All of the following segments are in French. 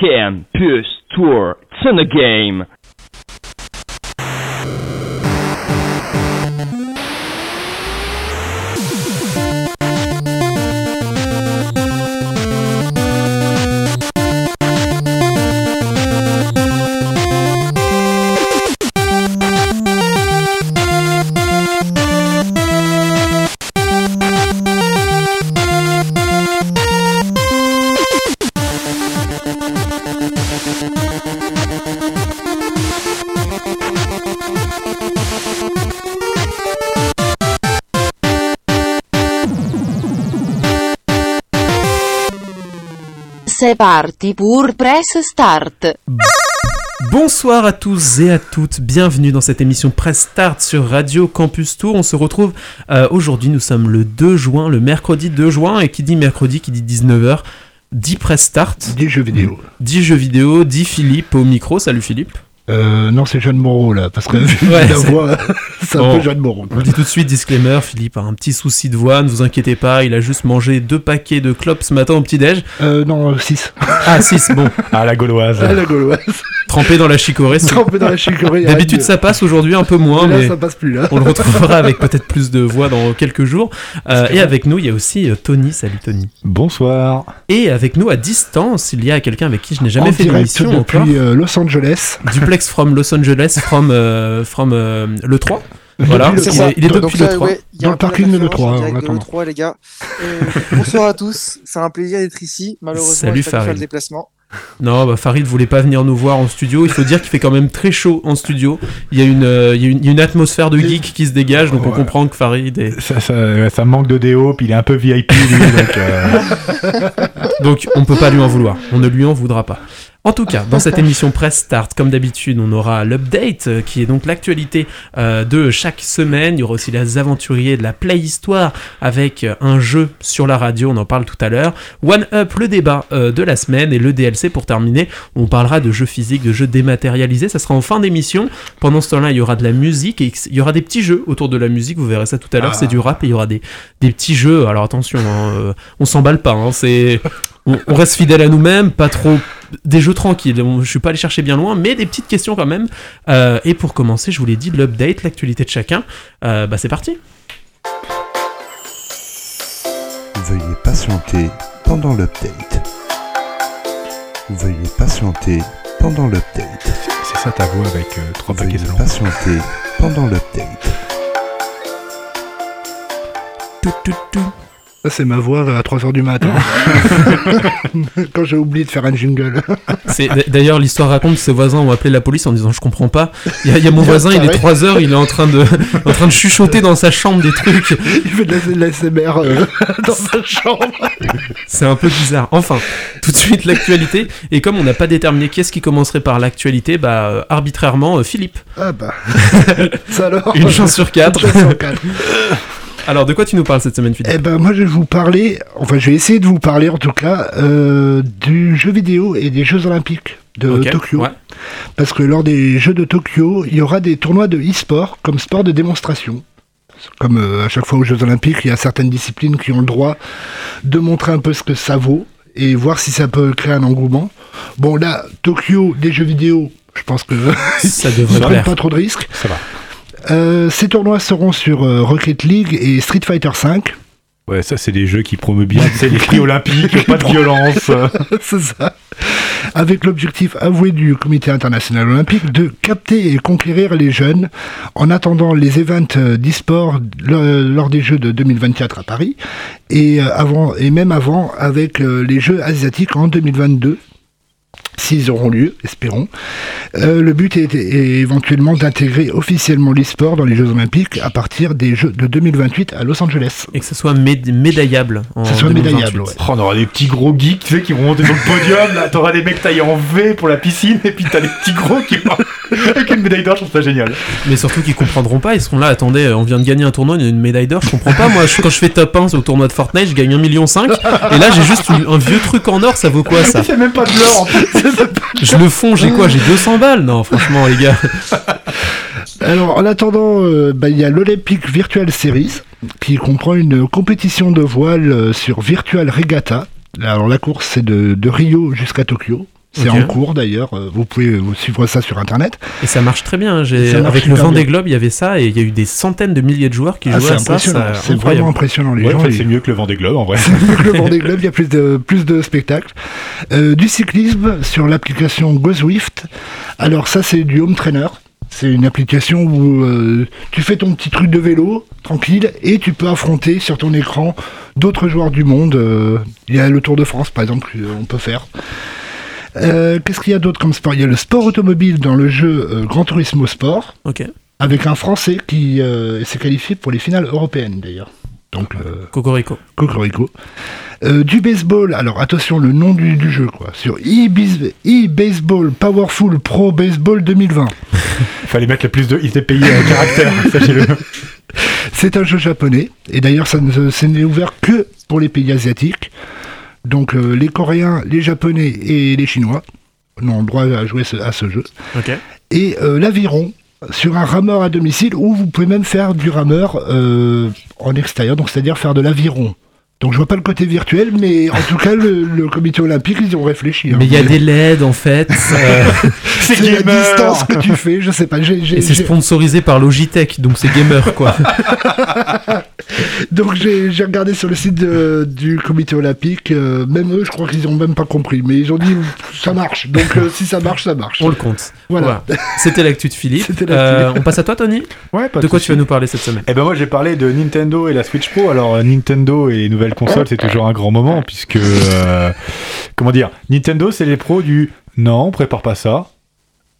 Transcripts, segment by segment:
Campus Tour. It's in the game. C'est parti pour Press Start. Bonsoir à tous et à toutes, bienvenue dans cette émission Press Start sur Radio Campus Tour. On se retrouve euh, aujourd'hui, nous sommes le 2 juin, le mercredi 2 juin, et qui dit mercredi, qui dit 19h, dit Press Start. 10 jeux vidéo. 10 jeux vidéo, dit Philippe au micro. Salut Philippe. Euh, non, c'est Jeanne Moreau là, parce que vu Ouais, la voix, c'est un Bon. peu Jeanne Moreau. On dit tout de suite disclaimer, Philippe a un petit souci de voix, ne vous inquiétez pas, il a juste mangé deux paquets de clopes ce matin au petit-déj. Euh, non, 6. Ah 6, bon, Ah, la gauloise. la gauloise. trempé dans la chicorée. c'est- Trempé dans la chicorée. D'habitude ça passe, aujourd'hui un peu moins, Là, mais... ça passe plus là. On le retrouvera avec peut-être plus de voix dans quelques jours. Euh, et avec nous, il y a aussi euh, Tony. Salut Tony. Bonsoir. Et avec nous à distance, il y a quelqu'un avec qui je n'ai jamais en fait d'émission depuis encore. euh, Los Angeles. Duplex from Los Angeles, from, euh, from euh, le 3. Voilà, le ça. est, il est Donc depuis Donc le là, 3. ouais, il y a Dans le parking de d'interférence l'E3, en en direct de attendant. l'E3, les gars. Euh, bonsoir à tous. C'est un plaisir d'être ici. Malheureusement, Salut, il fallait faire Farid. le déplacement. Non, bah, Farid voulait pas venir nous voir en studio. Il faut dire qu'il fait quand même très chaud en studio. Il y a une, euh, il y a une, il y a une atmosphère de geek qui se dégage, donc on comprend que Farid est. Ça, ça, ça manque de déo, puis il est un peu VIP, lui, donc... euh, Donc on peut pas lui en vouloir. On ne lui en voudra pas. En tout cas, dans cette émission Press Start, comme d'habitude, on aura l'update, euh, qui est donc l'actualité euh, de chaque semaine. Il y aura aussi les aventuriers de la Play Histoire avec euh, un jeu sur la radio, on en parle tout à l'heure. One Up, le débat euh, de la semaine et le DLC pour terminer. On parlera de jeux physiques, de jeux dématérialisés. Ça sera en fin d'émission. Pendant ce temps-là, il y aura de la musique et il y aura des petits jeux autour de la musique. Vous verrez ça tout à l'heure. Ah. C'est du rap et il y aura des, des petits jeux. Alors attention, hein, euh, on s'emballe pas. hein, c'est on, on reste fidèle à nous-mêmes, pas trop des jeux tranquilles. Je suis pas allé chercher bien loin, mais des petites questions quand même. Euh, et pour commencer, je vous l'ai dit, l'update, l'actualité de chacun. Euh, bah c'est parti. Veuillez patienter pendant l'update. Veuillez patienter pendant l'update. C'est ça ta voix avec euh, trois paquets Veuillez patienter pendant l'update. Ça, c'est ma voix à 3h du matin. Quand j'ai oublié de faire un jingle. C'est d'ailleurs l'histoire raconte que ses voisins ont appelé la police en disant je comprends pas. Il y a, il y a mon voisin, il est 3 heures, il est en train de en train de chuchoter dans sa chambre des trucs. Il fait de la- de l'ASMR euh, dans sa chambre. C'est un peu bizarre. Enfin, tout de suite l'actualité. Et comme on n'a pas déterminé qui est-ce qui commencerait par l'actualité, bah euh, arbitrairement euh, Philippe. Ah bah. Ça alors. Une chance sur quatre. Une chance sur quatre. Alors de quoi tu nous parles cette semaine Philippe Eh ben moi je vais vous parler, enfin je vais essayer de vous parler en tout cas euh, du jeu vidéo et des Jeux Olympiques de Ok, Tokyo. ouais. Parce que lors des Jeux de Tokyo, il y aura des tournois de e-sport comme sport de démonstration. Comme euh, à chaque fois aux Jeux Olympiques, il y a certaines disciplines qui ont le droit de montrer un peu ce que ça vaut et voir si ça peut créer un engouement. Bon là, Tokyo, des jeux vidéo, je pense que Ça devrait pas trop de risques. Ça va. Euh, ces tournois seront sur euh, Rocket League et Street Fighter V. Ouais, ça, c'est des jeux qui promeuvent bien, c'est l'esprit olympique, pas de violence. c'est ça. Avec l'objectif avoué du Comité international olympique de capter et conquérir les jeunes en attendant les events euh, d'e-sport lors des Jeux de 2024 à Paris et, avant, et même avant avec les Jeux asiatiques en 2022. S'ils auront lieu, espérons. Euh, le but est, est éventuellement d'intégrer officiellement l'e-sport dans les Jeux Olympiques à partir des Jeux de 2028 à Los Angeles. Et que ce soit méd- médaillable. En Que ce soit 2028. médaillable, ouais. Oh, on aura des petits gros geeks, tu sais, qui vont monter sur le podium, là, t'auras des mecs taillés en V pour la piscine, et puis t'as les petits gros qui avec une médaille d'or, je trouve ça génial. Mais surtout qu'ils comprendront pas, ils seront là, attendez, euh, on vient de gagner un tournoi, il y a une médaille d'or, je comprends pas, moi je- quand je fais top 1 au tournoi de Fortnite, je gagne 1,5 million, et là j'ai juste une- un vieux truc en or, ça vaut quoi ça C'est même pas de l'or, en fait. Je le fonds, j'ai quoi J'ai 200 balles? Non, franchement les gars. Alors, en attendant, euh, bah, il y a l'Olympic Virtual Series, qui comprend une compétition de voile euh, sur Virtual Regatta. Alors, la course, c'est de, de Rio jusqu'à Tokyo. C'est en cours d'ailleurs. euh, Vous pouvez euh, suivre ça sur internet. Et ça marche très bien. hein. Marche Avec le Vendée. Globe, il y avait ça et il y a eu des centaines de milliers de joueurs qui Ah, jouaient c'est à ça. C'est vraiment impressionnant. Les Ouais, gens, en fait, ils- c'est mieux que le Vendée Globe en vrai. Avec le Vendée Globe, il y a plus de, plus de spectacles. Euh, du cyclisme sur l'application GoZwift. Alors ça, c'est du home trainer. C'est une application où euh, tu fais ton petit truc de vélo, tranquille, et tu peux affronter sur ton écran d'autres joueurs du monde. Euh, il y a le Tour de France, par exemple, qu'on peut faire. Euh, Qu'est-ce qu'il y a d'autre comme sport? Il y a le sport automobile dans le jeu euh, Gran Turismo Sport, Ok. avec un Français qui euh, s'est qualifié pour les finales européennes d'ailleurs. Donc, euh, Cocorico. Cocorico. Euh, du baseball, alors attention, le nom du, du jeu, quoi. Sur e-Baseball Powerful Pro Baseball 2020. Il fallait mettre le plus de ITPI à caractère, sachez-le. C'est un jeu japonais, et d'ailleurs, ça ne ce n'est ouvert que pour les pays asiatiques. Donc, euh, les Coréens, les Japonais et les Chinois n'ont le droit à jouer ce- à ce jeu. Et euh, l'aviron, sur un rameur à domicile, où vous pouvez même faire du rameur euh, en extérieur, donc c'est-à-dire faire de l'aviron. Donc je vois pas le côté virtuel, mais en tout cas le, le comité olympique ils ont réfléchi. hein. Mais il y a des LED en fait. c'est la distance que tu fais, je sais pas. j'ai- j'ai- et c'est sponsorisé par Logitech, donc c'est gamer quoi. donc j'ai regardé sur le site de- du comité olympique, euh, même eux je crois qu'ils ont même pas compris, mais ils ont dit ça marche. Donc euh, si ça marche, ça marche. On le compte. Voilà. Voilà. C'était l'actu de Philippe. C'était l'actu. Euh, on passe à toi, Tony. Ouais, pas De quoi tu vas nous parler cette semaine Eh ben moi j'ai parlé de Nintendo et la Switch Pro. Alors euh, Nintendo et les nouvelles consoles c'est toujours un grand moment puisque euh, comment dire Nintendo c'est les pros du non on prépare pas ça.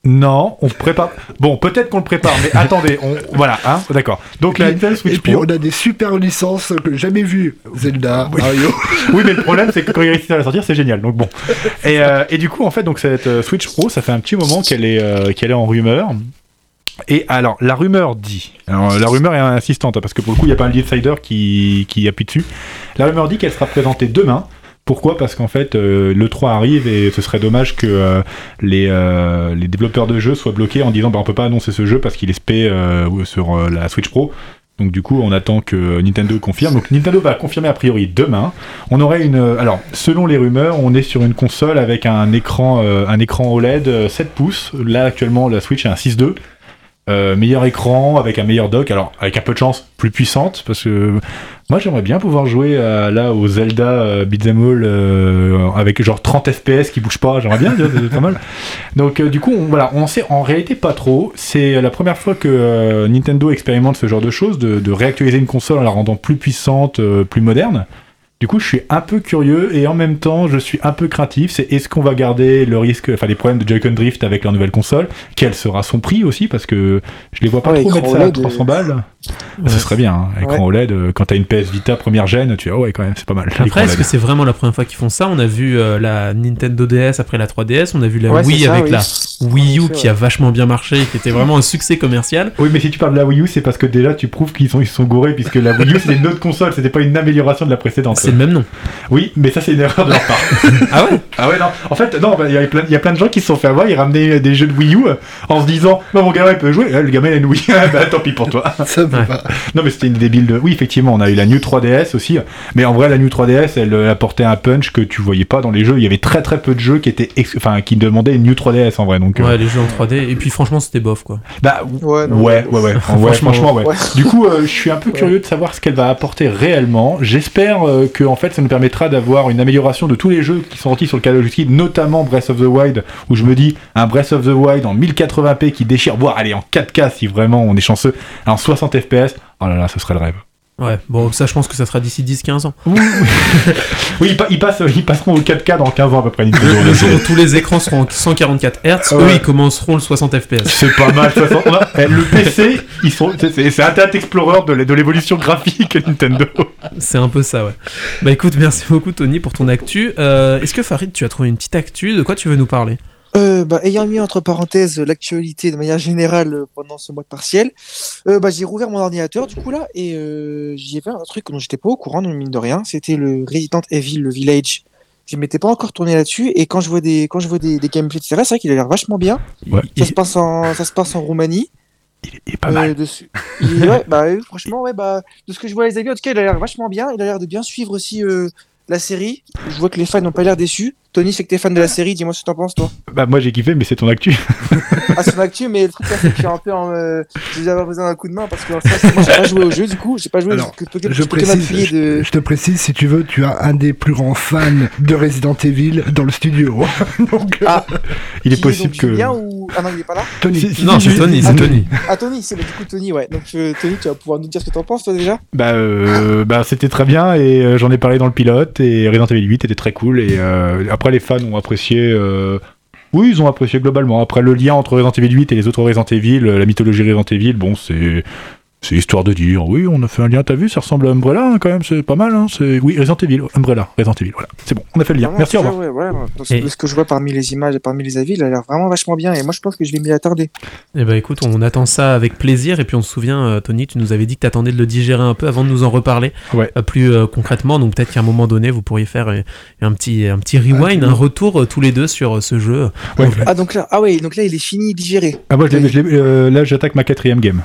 Non, on prépare. Bon, peut-être qu'on le prépare, mais attendez, on voilà, hein, d'accord. Donc la Nintendo Et Switch puis Pro. on a des super licences que jamais vues. Zelda, Mario. Oui, mais le problème, c'est que quand il réussit à la sortir, c'est génial. Donc bon. Et, euh, et du coup, en fait, donc cette euh, Switch Pro, ça fait un petit moment qu'elle est, euh, qu'elle est en rumeur. Et alors, la rumeur dit. Alors, la rumeur est insistante, hein, parce que pour le coup, il n'y a pas un insider qui, qui appuie dessus. La rumeur dit qu'elle sera présentée demain. Pourquoi? Parce qu'en fait, euh, le 3 arrive et ce serait dommage que euh, les, euh, les développeurs de jeux soient bloqués en disant bah, on peut pas annoncer ce jeu parce qu'il est spé sur la Switch Pro. Donc du coup, on attend que Nintendo confirme. Donc Nintendo va confirmer a priori demain. On aurait une. Alors, selon les rumeurs, on est sur une console avec un écran, un écran OLED euh, 7 pouces. Là, actuellement, la Switch est un 6.2. Euh, meilleur écran avec un meilleur dock, alors avec un peu de chance, plus puissante, parce que moi j'aimerais bien pouvoir jouer à, là au Zelda euh, Beat'em All euh, avec genre 30 FPS qui bouge pas, j'aimerais bien, c'est pas mal. Donc euh, du coup, voilà, on sait en réalité pas trop. C'est la première fois que euh, Nintendo expérimente ce genre de choses, de, réactualiser une console en la rendant plus puissante, euh, plus moderne. Du coup, je suis un peu curieux et en même temps, je suis un peu craintif. C'est est-ce qu'on va garder le risque, enfin les problèmes de Joy-Con Drift avec leur nouvelle console? Quel sera son prix aussi? Parce que je les vois pas Ouais, trop mettre ça à OLED, 300 euh, balles. Ce serait bien, hein, écran OLED. euh, Quand t'as une PS Vita première gène, tu dis ah ouais quand même, c'est pas mal. Après, est-ce que c'est vraiment la première fois qu'ils font ça? On a vu euh, la Nintendo DS après la 3DS, on a vu la Ouais, Wii ça, avec oui. la Wii U qui a vachement bien marché, qui était vraiment un succès commercial. Oui, mais si tu parles de la Wii U, c'est parce que déjà tu prouves qu'ils sont, ils sont gourés, puisque la Wii U c'était une autre console, c'était pas une amélioration de la précédente. C'est le même nom. Oui, mais ça c'est une erreur de leur part. Ah ouais? Ah ouais, non. En fait, non, bah, il y, a plein- il y a plein de gens qui se sont fait avoir, ils ramenaient des jeux de Wii U euh, en se disant, non, mon gamin il peut jouer, Eh, le gamin il a une Wii, bah tant pis pour toi. Ouais. pas. Non, mais c'était une débile de. Oui, effectivement, on a eu la New 3DS aussi, mais en vrai, la New 3DS, elle euh, apportait un punch que tu voyais pas dans les jeux. Il y avait très très peu de jeux qui étaient, ex- enfin, qui demandaient une New 3DS en vrai, donc. euh, Ouais, les jeux en 3D. Et puis franchement, c'était bof quoi. Bah, Ouais, non, ouais, ouais, ouais. Franchement, franchement, ouais. ouais. Du coup, euh, je suis un peu curieux de savoir ce qu'elle va apporter réellement. J'espère euh, que en fait, ça nous permettra d'avoir une amélioration de tous les jeux qui sont sortis sur le catalogue jusqu'ici, notamment Breath of the Wild, où je me dis un Breath of the Wild en 1080p qui déchire, voire allez en 4K si vraiment on est chanceux, en 60 FPS. Oh là là, ce serait le rêve. Ouais, bon, ça, je pense que ça sera d'ici 10-15 ans. Oui, ils, pa- ils passent, ils passeront au 4K dans 15 ans à peu près. Nintendo. Le jour où tous les écrans seront en 144 Hz, Ah eux, ouais. ils commenceront le 60 FPS. C'est pas mal. de toute façon. On a- eh, le PC, ils sont, c'est- Internet Explorer de l'évolution graphique Nintendo. C'est un peu ça, ouais. Bah écoute, merci beaucoup Tony pour ton actu. Euh, Est-ce que Farid, tu as trouvé une petite actu? De quoi tu veux nous parler? Euh, bah, ayant mis entre parenthèses l'actualité de manière générale euh, pendant ce mois de partiel, euh, bah, j'ai rouvert mon ordinateur du coup là et euh, j'y ai fait un truc dont j'étais pas au courant, de mine de rien. C'était le Resident Evil, le Village. Je m'étais pas encore tourné là-dessus et quand je vois des quand je vois des, des gameplays etc, c'est vrai qu'il a l'air vachement bien. Ouais. Ça se passe en ça se passe en Roumanie. Il est pas mal. Il- ouais, bah, franchement, ouais, bah, de ce que je vois les avis, en tout cas, il a l'air vachement bien. Il a l'air de bien suivre aussi la série. Je vois que les fans n'ont pas l'air déçus. Tony, je sais que t'es fan de la série, dis-moi ce que t'en penses, toi. Bah, moi j'ai kiffé, mais c'est ton actu. Ah, c'est mon actu, mais le truc là, c'est que je suis un peu en. Euh, je vais avoir besoin d'un coup de main parce que en fait, moi, j'ai pas joué au jeu, du coup, j'ai pas joué. Alors, que, que, que, Je que précise, de. je, je te précise, si tu veux, tu as un des plus grands fans de Resident Evil dans le studio. Donc, euh, Ah, Il est possible donc que. Julien ou. Ah non, il est pas là Tony. Si- si- Non, c'est Tony, Ah, c'est Tony. Ah, Tony, c'est bah, du coup Tony, ouais. Donc, euh, Tony, tu vas pouvoir nous dire ce que t'en penses, toi déjà Bah, euh, bah c'était très bien et euh, j'en ai parlé dans le pilote et Resident Evil 8 était très cool et euh, les fans ont apprécié. euh, Oui, ils ont apprécié globalement. Après le lien entre Resident Evil 8 et les autres Resident Evil, euh, la mythologie Resident Evil, bon c'est c'est histoire de dire oui, on a fait un lien. T'as vu, ça ressemble à Umbrella hein, quand même, c'est pas mal. Hein, c'est oui Resident Evil, Umbrella, Resident Evil. Voilà, c'est bon, on a fait le lien. Vraiment, Merci, au revoir. Ouais, ouais, ce- Et- de ce que je vois parmi les images et parmi les avis, il a l'air vraiment vachement bien. Et moi, je pense que je vais m'y attarder. Eh ben écoute, on attend ça avec plaisir et puis on se souvient, euh, Tony, tu nous avais dit que t'attendais de le digérer un peu avant de nous en reparler Ouais. euh, plus euh, concrètement. Donc peut-être qu'à un moment donné, vous pourriez faire euh, un petit un petit rewind, un retour euh, tous les deux sur euh, ce jeu. Ouais. Ah, donc là, ah ouais, donc là, il est fini, digéré. Ah moi, je l'ai- je l'ai- euh, là, j'attaque ma quatrième game.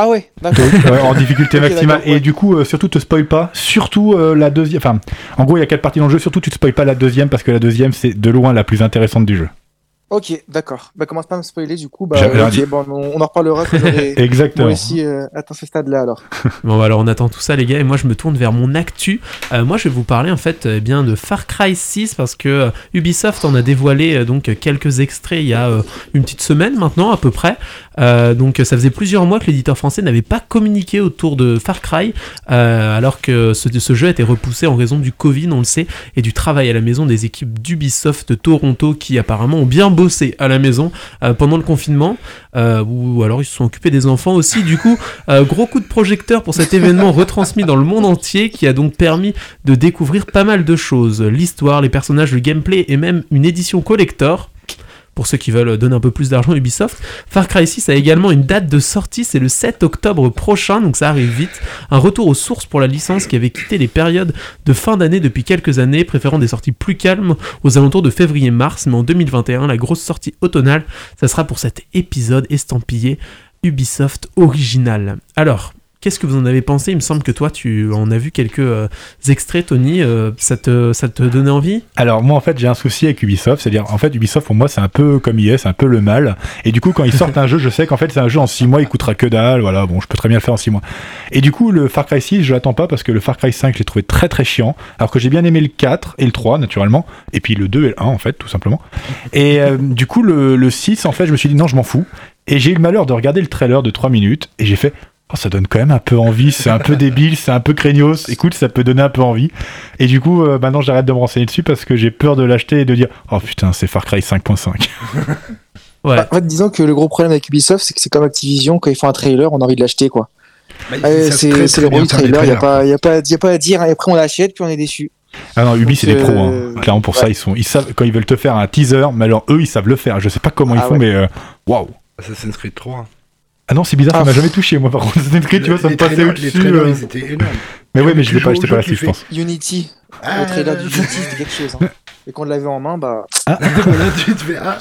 Ah ouais, d'accord. Ouais, en difficulté maximale. ouais. Et du coup, euh, surtout, te spoil pas. Surtout euh, la deuxième. Enfin, en gros, il y a quatre parties dans le jeu. Surtout, tu te spoil pas la deuxième parce que la deuxième, c'est de loin la plus intéressante du jeu. Ok, d'accord. Bah, commence pas à me spoiler, du coup. Bah, J'avais rien dit. bon, on, on en reparlera quand j'aurai. Exactement. Moi aussi, euh, atteint ce stade-là, alors. Bon bah alors on attend tout ça les gars et moi je me tourne vers mon actu. Euh, moi je vais vous parler en fait eh bien de Far Cry 6 parce que euh, Ubisoft en a dévoilé euh, donc quelques extraits il y a euh, une petite semaine maintenant à peu près. Euh, donc ça faisait plusieurs mois que l'éditeur français n'avait pas communiqué autour de Far Cry euh, alors que ce, ce jeu a été repoussé en raison du Covid on le sait et du travail à la maison des équipes d'Ubisoft de Toronto qui apparemment ont bien bossé à la maison euh, pendant le confinement euh, ou alors ils se sont occupés des enfants aussi du coup euh, gros coup de projecteur pour cet événement retransmis dans le monde entier qui a donc permis de découvrir pas mal de choses. L'histoire, les personnages, le gameplay et même une édition collector. Pour ceux qui veulent donner un peu plus d'argent à Ubisoft, Far Cry 6 a également une date de sortie, c'est le 7 octobre prochain, donc ça arrive vite. Un retour aux sources pour la licence qui avait quitté les périodes de fin d'année depuis quelques années, préférant des sorties plus calmes aux alentours de février-mars, mais en 2021, la grosse sortie automnale, ça sera pour cet épisode estampillé Ubisoft original. Alors, qu'est-ce que vous en avez pensé? Il me semble que toi, tu en as vu quelques euh, extraits, Tony. euh, ça, te, ça te donnait envie? Alors moi en fait j'ai un souci avec Ubisoft, c'est-à-dire en fait Ubisoft pour moi c'est un peu comme EA, c'est un peu le mal. Et du coup quand ils sortent un jeu, je sais qu'en fait c'est un jeu en 6 mois, il coûtera que dalle, voilà, bon je peux très bien le faire en 6 mois. Et du coup le Far Cry 6 je l'attends pas parce que le Far Cry 5 je l'ai trouvé très très chiant, alors que j'ai bien aimé le 4 et le 3 naturellement, et puis le 2 et le 1 en fait tout simplement. Et euh, du coup le, le 6 en fait je me suis dit non je m'en fous. Et j'ai eu le malheur de regarder le trailer de 3 minutes et j'ai fait Oh, ça donne quand même un peu envie, c'est un peu débile, c'est un peu craignos. Écoute, ça peut donner un peu envie. Et du coup, euh, maintenant, j'arrête de me renseigner dessus parce que j'ai peur de l'acheter et de dire Oh putain, c'est Far Cry 5.5. Ouais. Bah, en fait, disons que le gros problème avec Ubisoft, c'est que c'est comme Activision, quand ils font un trailer, on a envie de l'acheter, quoi. Bah, c'est le des trailer, il n'y a, pas- y a, pas- y a pas à dire, et après on l'achète, puis on est déçu. Ah non, Ubi, c'est des pros. hein. euh, Clairement, pour ça, ils sont, ils savent quand ils veulent te faire un teaser, mais alors eux, ils savent le faire. Je sais pas comment ils Ah font, ouais. mais euh, waouh. Assassin's Creed 3. Ah non, c'est bizarre, ça Ah, m'a jamais touché, moi, par contre. Assassin's Creed, tu vois, ça me passait trailers- Les au-dessus. trailers, euh. ils étaient énormes. Mais ouais, mais je l'ai pas, pas tu je pense. Unity, Ah, le trailer du Unity, c'était quelque chose. Hein. Et quand on l'avait en main, bah. Là, tu te fais, ah,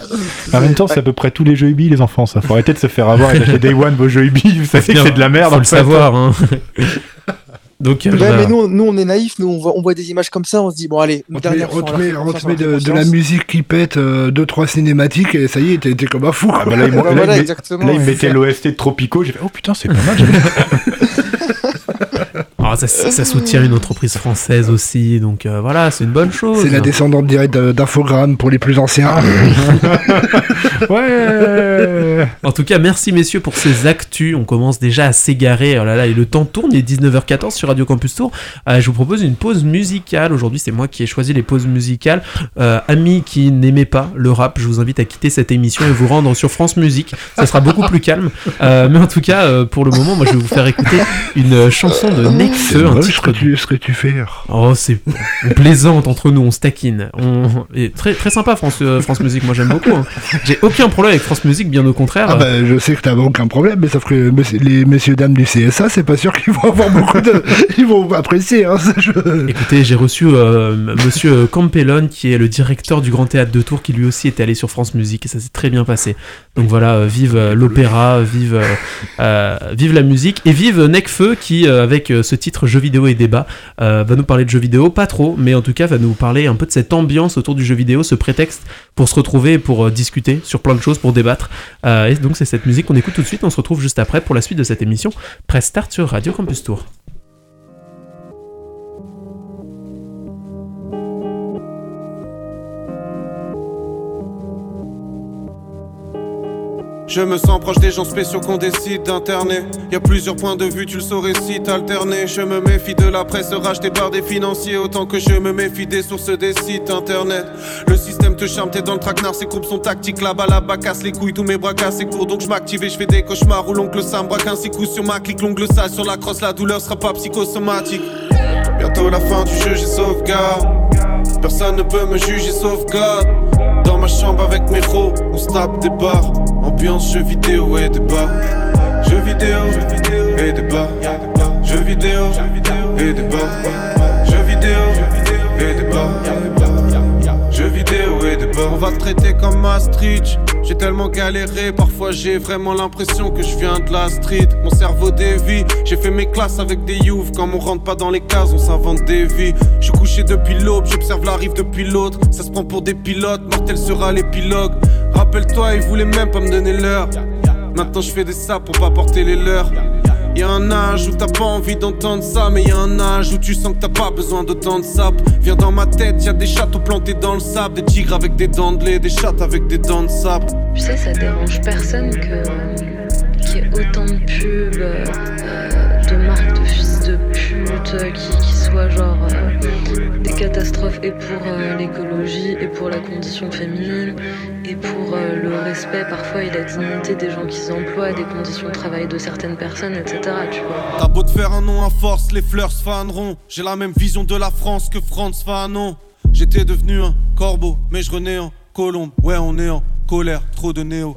En même temps, c'est à peu près tous les jeux Ubi, les enfants, ça. Faut arrêter de se faire avoir et d'acheter Day One vos jeux Ubi. Vous savez que c'est de la merde. Faut le savoir. Hein. Donc, euh, Ouais, voilà. mais nous, nous, on est naïfs, nous, on voit, on voit des images comme ça, on se dit, bon, allez, On te met, on fois, te on met- te met de, la musique qui pète, 2-3 cinématiques, et ça y est, t'es comme un fou. Ah quoi. bah là, ils m'ont- Bah, là, voilà, ils met- exactement. là, ils ouais. mettaient l'OST de Tropico. J'ai fait, oh putain, c'est pas mal. j'aime Ah, ça, ça soutient une entreprise française aussi, donc euh, voilà, c'est une bonne chose. C'est la descendante directe d'Infogrames pour les plus anciens. Ouais. En tout cas, merci messieurs pour ces actus. On commence déjà à s'égarer. Oh là là, et le temps tourne. Il est 19h14 sur Radio Campus Tour. Euh, je vous propose une pause musicale. Aujourd'hui, c'est moi qui ai choisi les pauses musicales. Euh, amis qui n'aimaient pas le rap, je vous invite à quitter cette émission et vous rendre sur France Musique. Ça sera beaucoup plus calme. Mais en tout cas, pour le moment, moi, je vais vous faire écouter une chanson de Nekfeu, ce que tu, ce que tu fais. Oh, c'est plaisante entre nous, on se taquine. On... et très, très sympa, France, euh, France Musique, moi j'aime beaucoup. hein. J'ai aucun problème avec France Musique, bien au contraire. Ah bah, je sais que t'as aucun problème, mais sauf que les messieurs dames du CSA, c'est pas sûr qu'ils vont avoir beaucoup de... Ils vont apprécier, hein, je- Écoutez, j'ai reçu euh, monsieur Campellone, qui est le directeur du Grand Théâtre de Tours, qui lui aussi était allé sur France Musique, et ça s'est très bien passé. Donc voilà, euh, vive euh, l'opéra, vive, euh, vive la musique, et vive Necfeu, qui, avec ce titre titre Jeux vidéo et débat, euh, va nous parler de jeux vidéo, pas trop, mais en tout cas va nous parler un peu de cette ambiance autour du jeu vidéo, ce prétexte pour se retrouver et pour euh, discuter sur plein de choses, pour débattre. Euh, et donc c'est cette musique qu'on écoute tout de suite, on se retrouve juste après pour la suite de cette émission. Press Start sur Radio Campus Tour. Je me sens proche des gens spéciaux qu'on décide d'interner. Y a plusieurs points de vue, tu le saurais si t'alterner. Je me méfie de la presse rachetée par des financiers autant que je me méfie des sources des sites internet. Le système te charme, t'es dans le traquenard, ses courbes sont tactiques. Là-bas, là-bas, casse les couilles, tous mes bras et courts. Donc je m'active et je fais des cauchemars. Où l'oncle Sam braque un six coups sur ma clique. L'ongle sale sur la crosse, la douleur sera pas psychosomatique. Bientôt la fin du jeu, j'ai sauvegarde. Personne ne peut me juger sauf God. Dans ma chambre avec mes ros, on se tape des barres. Ambiance jeux vidéo et débat. Jeux vidéo et débat. Jeux vidéo et débat. Jeux vidéo et débat. Traiter comme Maastricht. J'ai tellement galéré, parfois j'ai vraiment l'impression que je viens de la street. Mon cerveau dévie, j'ai fait mes classes avec des youths. Quand on rentre pas dans les cases, on s'invente des vies. Je suis couché depuis l'aube, j'observe la rive depuis l'autre. Ça se prend pour des pilotes, mortel sera l'épilogue. Rappelle-toi, ils voulaient même pas me donner l'heure. Maintenant je fais des saps pour pas porter les leurs. Y'a un âge où t'as pas envie d'entendre ça, mais y'a un âge où tu sens que t'as pas besoin d'autant de sap. Viens dans ma tête, y'a des châteaux plantés dans le sable, des tigres avec des dents de lait, des chattes avec des dents de sabre. Tu sais, ça dérange personne que qu'il y ait autant de pubs, euh, de marques de fils de pute, euh, qui, qui soient genre euh, des catastrophes et pour euh, l'écologie et pour la condition féminine et pour le respect parfois et la dignité des gens qui s'emploient, des conditions de travail de certaines personnes, etc. Tu vois. T'as beau te faire un nom à force, les fleurs se faneront. J'ai la même vision de la France que Franz Fanon. J'étais devenu un corbeau, mais je renais en colombe. Ouais, on est en colère, trop de néo.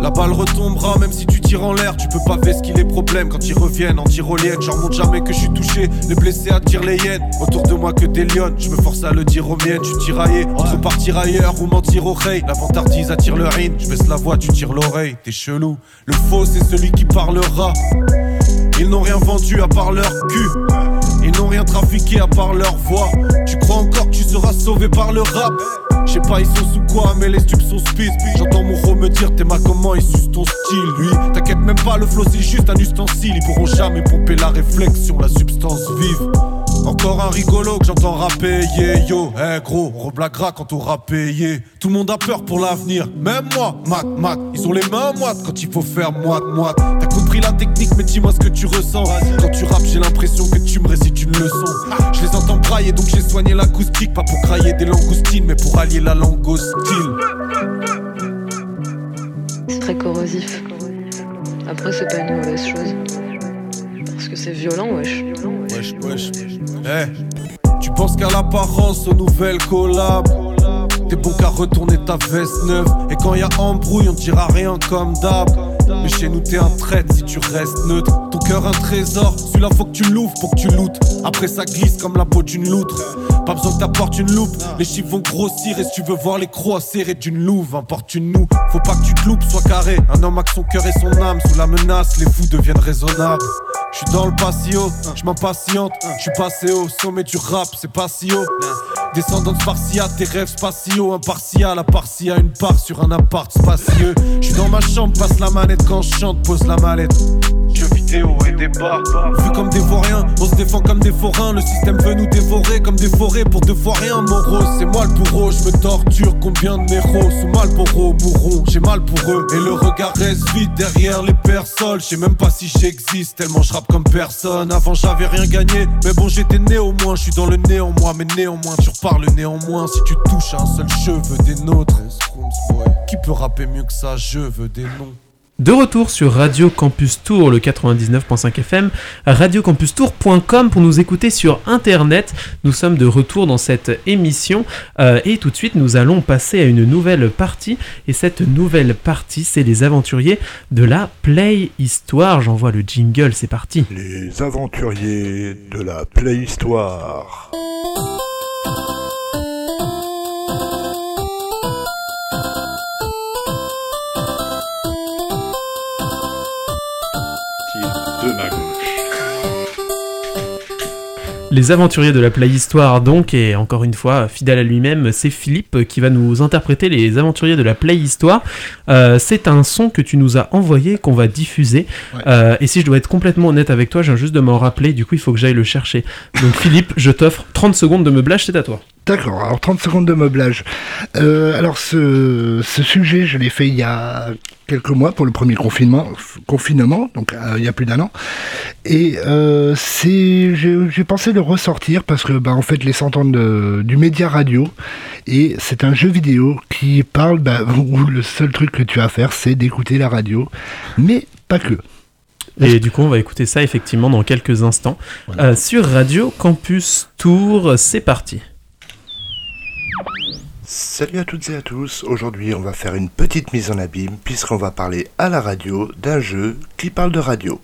La balle retombera même si tu tires en l'air. Tu peux pas qu'il les problèmes quand ils reviennent en tyrolienne. J'en remonte jamais que je suis touché. Les blessés attirent les hyènes. Autour de moi que des lions. Je me force à le dire aux miennes. Suis tiraillé entre partir ailleurs ou mentir au rey. La vantardise attire le rhin. Je baisse la voix, tu tires l'oreille. T'es chelou. Le faux, c'est celui qui parlera. Ils n'ont rien vendu à part leur cul. Ils n'ont rien trafiqué à part leur voix. Tu crois encore que tu seras sauvé par le rap? Je sais pas ils sont sous quoi mais les stupes sont speed J'entends mon me dire t'es comment il suce ton style lui. T'inquiète même pas le flow c'est juste un ustensile. Ils pourront jamais pomper la réflexion la substance vive encore un rigolo que j'entends rapper, yeah yo, eh gros, on reblaguera quand on aura payé. Tout le monde a peur pour l'avenir, même moi, mat, mat, ils ont les mains moites quand il faut faire moite, moite. T'as compris la technique, mais dis-moi ce que tu ressens. Quand tu rappes, j'ai l'impression que tu me récites une leçon. Je les entends brailler, donc j'ai soigné l'acoustique, pas pour crailler des langoustines, mais pour allier la langue. C'est très corrosif. Après, c'est pas une mauvaise chose. Que c'est violent, wesh. Wesh, wesh. Eh, tu penses qu'à l'apparence aux nouvelles collabs. T'es bon qu'à retourner ta veste neuve. Et quand y a embrouille, on dira rien comme d'hab. Mais chez nous, t'es un traître si tu restes neutre. Ton cœur, un trésor. Celui-là, faut que tu l'ouvres pour que tu lootes. Après, ça glisse comme la peau d'une loutre. Pas besoin que t'apportes une loupe. Les chiffres vont grossir. Et si tu veux voir les croix serrées d'une louve, importune-nous. Faut pas que tu te loupes, sois carré. Un homme a son cœur et son âme. Sous la menace, les fous deviennent raisonnables. Je suis dans le patio, je m'impatiente. Je suis passé au sommet du rap, c'est pas si haut. Descendant de Spartiate, tes rêves spatiaux, impartial, à part s'il y a une part sur un appart spacieux. Je suis dans ma chambre, passe la manette quand je chante, pose la mallette. Et débat. Vu comme des vauriens, on se défend comme des forains. Le système veut nous dévorer comme des forêts pour deux fois rien. Moreau, c'est moi le bourreau, je me torture. Combien de méros sous Malboro mourront, j'ai mal pour eux. Et le regard reste vide derrière les personnes. Je sais même pas si j'existe, tellement je comme personne. Avant j'avais rien gagné, mais bon j'étais néanmoins. Je suis dans le néanmoins, mais néanmoins tu reparles néanmoins. Si tu touches à un seul cheveu des nôtres, qui peut rapper mieux que ça? Je veux des noms. De retour sur Radio Campus Tour, le 99.5 FM, radiocampustour.com pour nous écouter sur Internet. Nous sommes de retour dans cette émission euh, et tout de suite nous allons passer à une nouvelle partie. Et cette nouvelle partie, c'est les aventuriers de la Play Histoire. J'envoie le jingle, c'est parti. Les aventuriers de la Playhistoire. de Les aventuriers de la Playhistoire donc, et encore une fois, fidèle à lui-même, c'est Philippe qui va nous interpréter les aventuriers de la Playhistoire. Euh, c'est un son que tu nous as envoyé, qu'on va diffuser. Ouais. Euh, et si je dois être complètement honnête avec toi, je viens juste de m'en rappeler, du coup il faut que j'aille le chercher. Donc Philippe, je t'offre 30 secondes de meublage, c'est à toi. D'accord, alors 30 secondes de meublage. Euh, alors ce, ce sujet, je l'ai fait il y a quelques mois pour le premier confinement, confinement donc euh, il y a plus d'un an. Et euh, j'ai pensé le ressortir parce que bah, en fait les 100 ans de- du média radio et c'est un jeu vidéo qui parle bah, où le seul truc que tu as à faire c'est d'écouter la radio, mais pas que. Et du coup, on va écouter ça effectivement dans quelques instants. Euh, sur Radio Campus Tour, c'est parti. Salut à toutes et à tous, aujourd'hui on va faire une petite mise en abîme puisqu'on va parler à la radio d'un jeu qui parle de radio.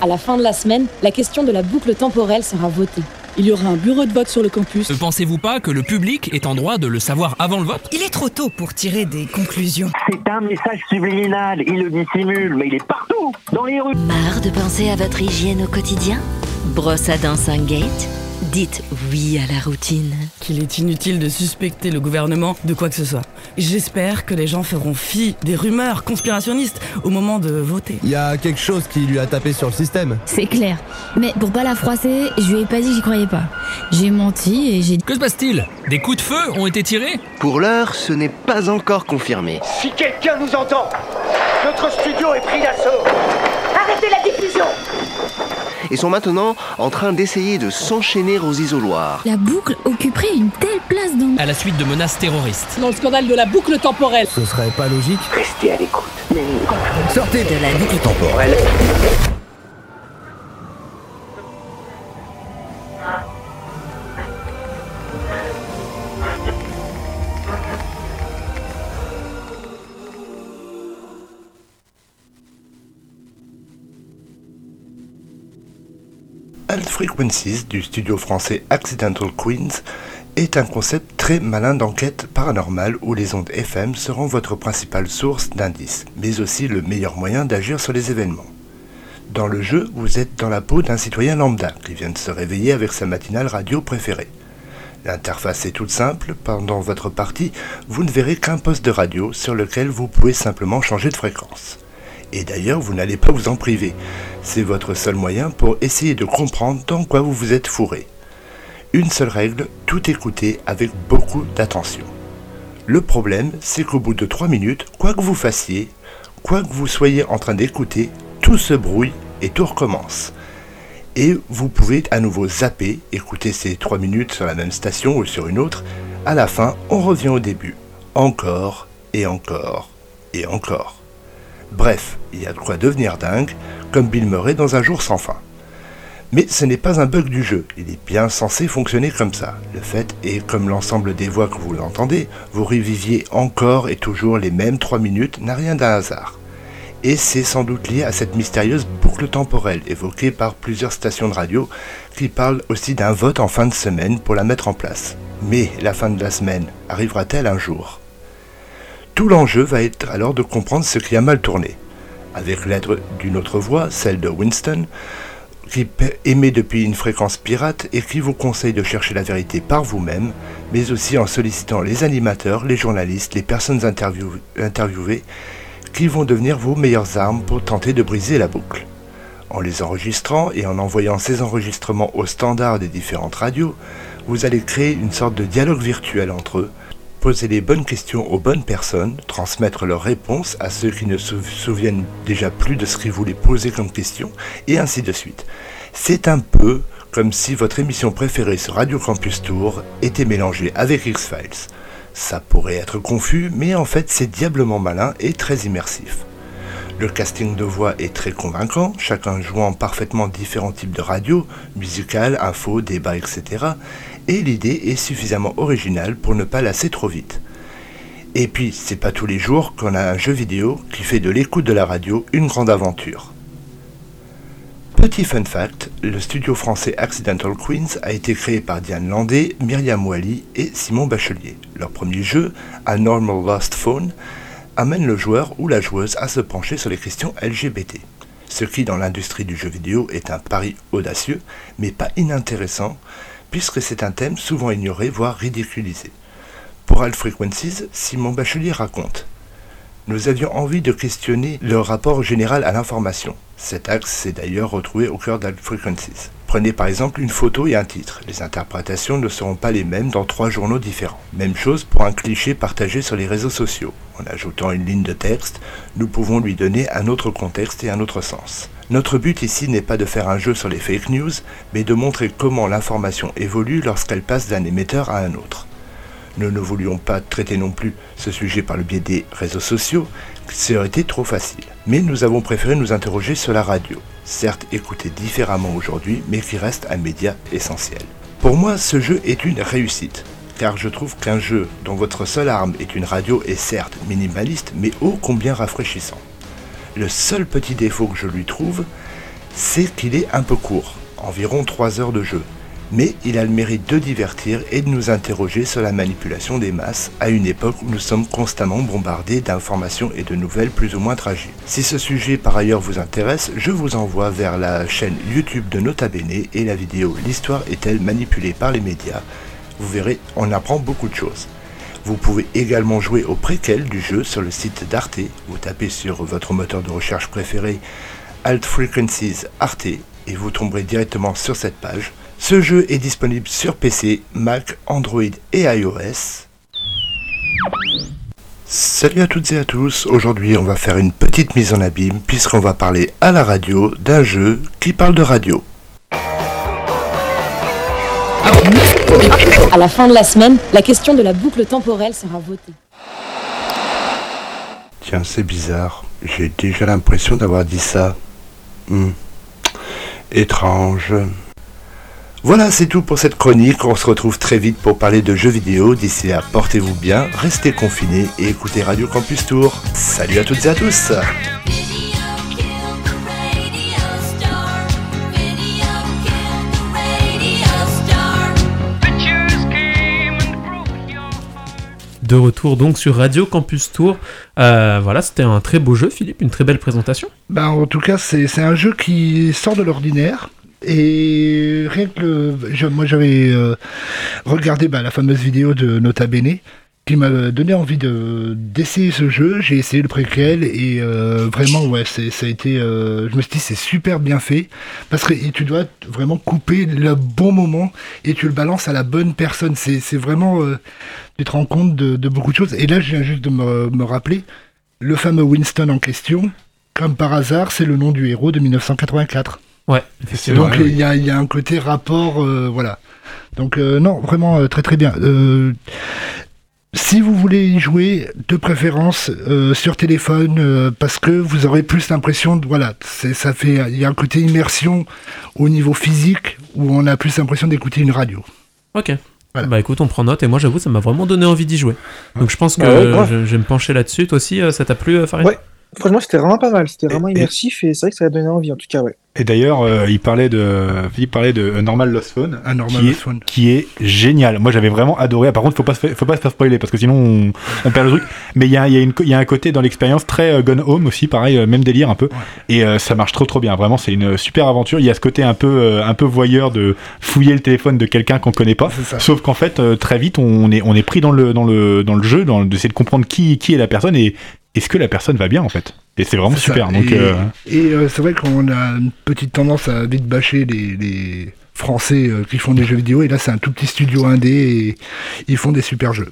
À la fin de la semaine, la question de la boucle temporelle sera votée. Il y aura un bureau de vote sur le campus. Ne pensez-vous pas que le public est en droit de le savoir avant le vote? Il est trop tôt pour tirer des conclusions. C'est un message subliminal, il le dissimule, mais il est partout, dans les rues. Marre de penser à votre hygiène au quotidien? Brosse à dents Gate Dites oui à la routine. Qu'il est inutile de suspecter le gouvernement de quoi que ce soit. J'espère que les gens feront fi des rumeurs conspirationnistes au moment de voter. Il y a quelque chose qui lui a tapé sur le système. C'est clair. Mais pour pas la froisser, je lui ai pas dit que j'y croyais pas. J'ai menti et j'ai... Que se passe-t-il? Des coups de feu ont été tirés? Pour l'heure, ce n'est pas encore confirmé. Si quelqu'un nous entend, notre studio est pris d'assaut. Arrêtez la diffusion Et sont maintenant en train d'essayer de s'enchaîner aux isoloirs. La boucle occuperait une telle place dans... À la suite de menaces terroristes. Dans le scandale de la boucle temporelle. Ce serait pas logique Restez à l'écoute. Sortez de la boucle temporelle. Alt Frequencies du studio français Accidental Queens est un concept très malin d'enquête paranormale où les ondes FM seront votre principale source d'indices, mais aussi le meilleur moyen d'agir sur les événements. Dans le jeu, vous êtes dans la peau d'un citoyen lambda qui vient de se réveiller avec sa matinale radio préférée. L'interface est toute simple, pendant votre partie, vous ne verrez qu'un poste de radio sur lequel vous pouvez simplement changer de fréquence. Et d'ailleurs, vous n'allez pas vous en priver. C'est votre seul moyen pour essayer de comprendre dans quoi vous vous êtes fourré. Une seule règle, tout écouter avec beaucoup d'attention. Le problème, c'est qu'au bout de 3 minutes, quoi que vous fassiez, quoi que vous soyez en train d'écouter, tout se brouille et tout recommence. Et vous pouvez à nouveau zapper, écouter ces 3 minutes sur la même station ou sur une autre. À la fin, on revient au début. Encore et encore et encore. Bref, il y a de quoi devenir dingue, comme Bill Murray dans un jour sans fin. Mais ce n'est pas un bug du jeu, il est bien censé fonctionner comme ça. Le fait est, comme l'ensemble des voix que vous l'entendez, vous reviviez encore et toujours les mêmes 3 minutes n'a rien d'un hasard. Et c'est sans doute lié à cette mystérieuse boucle temporelle évoquée par plusieurs stations de radio qui parlent aussi d'un vote en fin de semaine pour la mettre en place. Mais la fin de la semaine arrivera-t-elle un jour? Tout l'enjeu va être alors de comprendre ce qui a mal tourné. Avec l'aide d'une autre voix, celle de Winston, qui émet depuis une fréquence pirate et qui vous conseille de chercher la vérité par vous-même, mais aussi en sollicitant les animateurs, les journalistes, les personnes interview interviewées, qui vont devenir vos meilleures armes pour tenter de briser la boucle. En les enregistrant et en envoyant ces enregistrements au standard des différentes radios, vous allez créer une sorte de dialogue virtuel entre eux, poser les bonnes questions aux bonnes personnes, transmettre leurs réponses à ceux qui ne se souviennent déjà plus de ce qu'ils voulaient poser comme question, et ainsi de suite. C'est un peu comme si votre émission préférée sur Radio Campus Tour était mélangée avec X-Files. Ça pourrait être confus, mais en fait c'est diablement malin et très immersif. Le casting de voix est très convaincant, chacun jouant parfaitement différents types de radio, musicales, info, débat, etc. Et l'idée est suffisamment originale pour ne pas lasser trop vite. Et puis, c'est pas tous les jours qu'on a un jeu vidéo qui fait de l'écoute de la radio une grande aventure. Petit fun fact, le studio français Accidental Queens a été créé par Diane Landé, Myriam Wally et Simon Bachelier. Leur premier jeu, A Normal Lost Phone, amène le joueur ou la joueuse à se pencher sur les questions LGBT. ce qui dans l'industrie du jeu vidéo est un pari audacieux, mais pas inintéressant, puisque c'est un thème souvent ignoré, voire ridiculisé. Pour Alt Frequencies, Simon Bachelier raconte Nous avions envie de questionner le rapport général à l'information. Cet axe s'est d'ailleurs retrouvé au cœur d'Alt Frequencies. Prenez par exemple une photo et un titre. Les interprétations ne seront pas les mêmes dans trois journaux différents. Même chose pour un cliché partagé sur les réseaux sociaux. En ajoutant une ligne de texte, nous pouvons lui donner un autre contexte et un autre sens. Notre but ici n'est pas de faire un jeu sur les fake news, mais de montrer comment l'information évolue lorsqu'elle passe d'un émetteur à un autre. Nous ne voulions pas traiter non plus ce sujet par le biais des réseaux sociaux, ça aurait été trop facile. Mais nous avons préféré nous interroger sur la radio, certes écoutée différemment aujourd'hui, mais qui reste un média essentiel. Pour moi, ce jeu est une réussite, car je trouve qu'un jeu dont votre seule arme est une radio est certes minimaliste, mais ô combien rafraîchissant. Le seul petit défaut que je lui trouve, c'est qu'il est un peu court, environ 3 heures de jeu, mais il a le mérite de divertir et de nous interroger sur la manipulation des masses à une époque où nous sommes constamment bombardés d'informations et de nouvelles plus ou moins tragiques. Si ce sujet par ailleurs vous intéresse, je vous envoie vers la chaîne YouTube de Nota Bene et la vidéo L'histoire est-elle manipulée par les médias? Vous verrez, on apprend beaucoup de choses. Vous pouvez également jouer au préquel du jeu sur le site d'Arte. Vous tapez sur votre moteur de recherche préféré Alt Frequencies Arte et vous tomberez directement sur cette page. Ce jeu est disponible sur PC, Mac, Android et iOS. Salut à toutes et à tous, aujourd'hui on va faire une petite mise en abîme puisqu'on va parler à la radio d'un jeu qui parle de radio. À la fin de la semaine, la question de la boucle temporelle sera votée. Tiens, c'est bizarre, j'ai déjà l'impression d'avoir dit ça. Hmm. Étrange. Voilà, c'est tout pour cette chronique. On se retrouve très vite pour parler de jeux vidéo. D'ici là, portez-vous bien, restez confinés et écoutez Radio Campus Tour. Salut à toutes et à tous. De retour donc sur Radio Campus Tour. Euh, voilà, c'était un très beau jeu, Philippe, une très belle présentation. Ben, en tout cas, c'est un jeu qui sort de l'ordinaire. Et rien que moi j'avais euh, regardé bah, la fameuse vidéo de Nota Bene qui m'a donné envie de d'essayer ce jeu. J'ai essayé le préquel et euh, vraiment ouais c'est ça a été. euh, je me suis dit c'est super bien fait parce que et tu dois vraiment couper le bon moment et tu le balances à la bonne personne. C'est c'est vraiment euh, tu te rends compte de, de beaucoup de choses. Et là je viens juste de me, me rappeler le fameux Winston en question. Comme par hasard, c'est le nom du héros de 1984. Ouais, Donc il y, a, il y a un côté rapport, euh, voilà. Donc euh, non, vraiment euh, très très bien. Si vous voulez y jouer, de préférence euh, sur téléphone, euh, parce que vous aurez plus l'impression de voilà, c'est ça fait, il y a un côté immersion au niveau physique où on a plus l'impression d'écouter une radio. Ok. Bah écoute, on prend note et moi j'avoue, ça m'a vraiment donné envie d'y jouer. Donc je pense que Ah ouais, grave. je, je vais me pencher là-dessus. Toi aussi, euh, ça t'a plu, euh, Farid? Ouais, franchement, c'était vraiment pas mal. C'était vraiment immersif et c'est vrai que ça a donné envie, en tout cas, ouais. Et d'ailleurs, euh, il parlait de, Philippe parlait de A Normal Lost Phone, Un normal qui, Lost est, Phone. qui est génial. Moi, j'avais vraiment adoré. Par contre, faut pas se faire, faut pas se faire spoiler parce que sinon on, on perd le truc. Mais il y a, il y, a une co- il y a un côté dans l'expérience très euh, Gone Home aussi, pareil, euh, même délire un peu. Et euh, ça marche trop trop bien. Vraiment, c'est une super aventure. Il y a ce côté un peu, euh, un peu voyeur de fouiller le téléphone de quelqu'un qu'on connaît pas. Sauf qu'en fait, euh, très vite, on est, on est pris dans le, dans le, dans le jeu, dans d'essayer de comprendre qui, qui est la personne et est-ce que la personne va bien en fait? Et c'est vraiment ça. super. Donc, et euh, et, euh, c'est vrai qu'on a une petite tendance à vite bâcher les, les Français euh, qui font des jeux vidéo. Et là, c'est un tout petit studio indé et ils font des super jeux.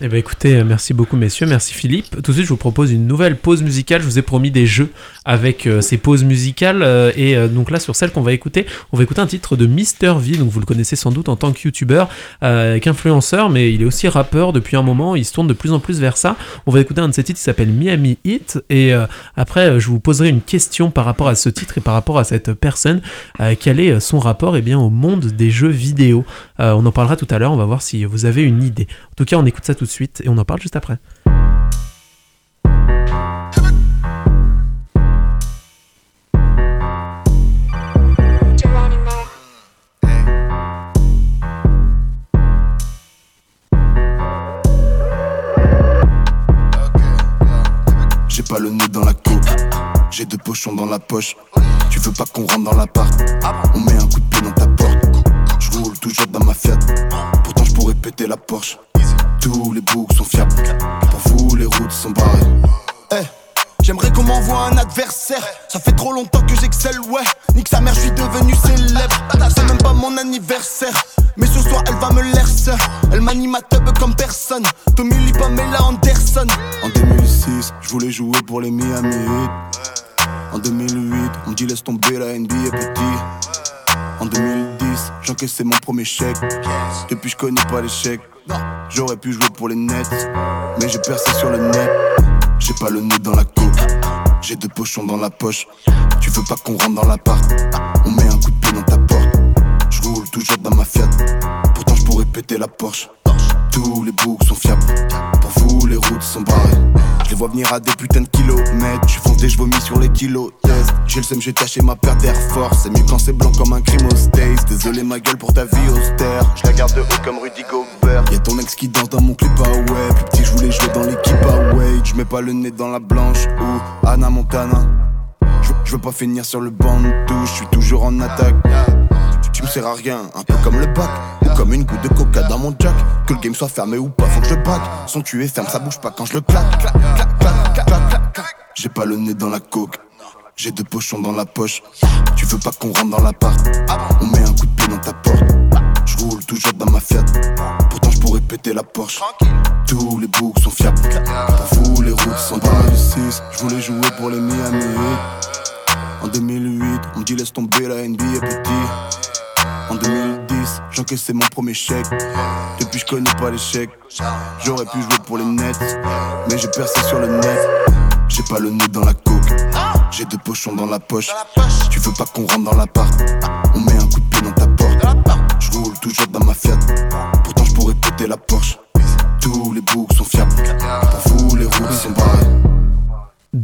Eh ben écoutez, euh, merci beaucoup messieurs, merci Philippe. Tout de suite, je vous propose une nouvelle pause musicale. Je vous ai promis des jeux avec euh, ces pauses musicales euh, et donc là sur celle qu'on va écouter, on va écouter un titre de Mister V. Donc vous le connaissez sans doute en tant que youtubeur, qu'influenceur, mais il est aussi rappeur depuis un moment. Il se tourne de plus en plus vers ça. On va écouter un de ses titres qui s'appelle Miami Heat et après je vous poserai une question par rapport à ce titre et par rapport à cette personne. Quel est son rapport eh bien au monde des jeux vidéo? On en parlera tout à l'heure. On va voir si vous avez une idée. En tout cas, on écoute tout de suite et on en parle juste après. J'ai pas le nez dans la coke. J'ai deux pochons dans la poche. Tu veux pas qu'on rentre dans l'appart? 2010, j'encaissais mon premier chèque. Depuis, je connais pas l'échec. J'aurais pu jouer pour les Nets, mais j'ai percé sur le net. J'ai pas le nez dans la coke. J'ai deux pochons dans la poche. Tu veux pas qu'on rentre dans l'appart? On met un coup de pied dans ta porte. Je roule toujours dans ma Fiat. Pourtant, je pourrais péter la Porsche. Les boucs sont fiables. Pour vous, les routes sont barrées. Je les vois venir à des putains de kilomètres. Je suis fondé, je vomis sur les kilos test. J'ai le seum, j'ai taché ma paire d'Air Force. C'est mieux quand c'est blanc comme un crime au States. Désolé ma gueule pour ta vie austère. Je la garde de haut comme Rudy Gobert. Y'a ton ex qui danse dans mon clip ah ouais. Plus petit, je voulais jouer dans l'équipe ah ouais. Je mets pas le nez dans la blanche ou Anna Montana. Je veux pas finir sur le banc de touche, je suis toujours en attaque. Sers à rien, un peu comme le bac. Ou comme une goutte de coca dans mon jack. Que le game soit fermé ou pas, faut que je braque Son tu es ferme, ça bouge pas quand je le claque. J'ai pas le nez dans la coke. J'ai deux pochons dans la poche. Tu veux pas qu'on rentre dans l'appart? On met un coup de pied dans ta porte. Je roule toujours dans ma Fiat. Pourtant je pourrais péter la Porsche. Tous les boucs sont fiables. Pour vous les routes sont dans le 6 Je voulais jouer pour les Miami. En 2008, on me dit laisse tomber la NBA petit. En 2010, j'encaissais mon premier chèque. Depuis, je connais pas l'échec. J'aurais pu jouer pour les Nets, mais j'ai percé sur le net. J'ai pas le nez dans la coke. J'ai deux pochons dans la poche. Tu veux pas qu'on rentre dans l'appart? On met un coup de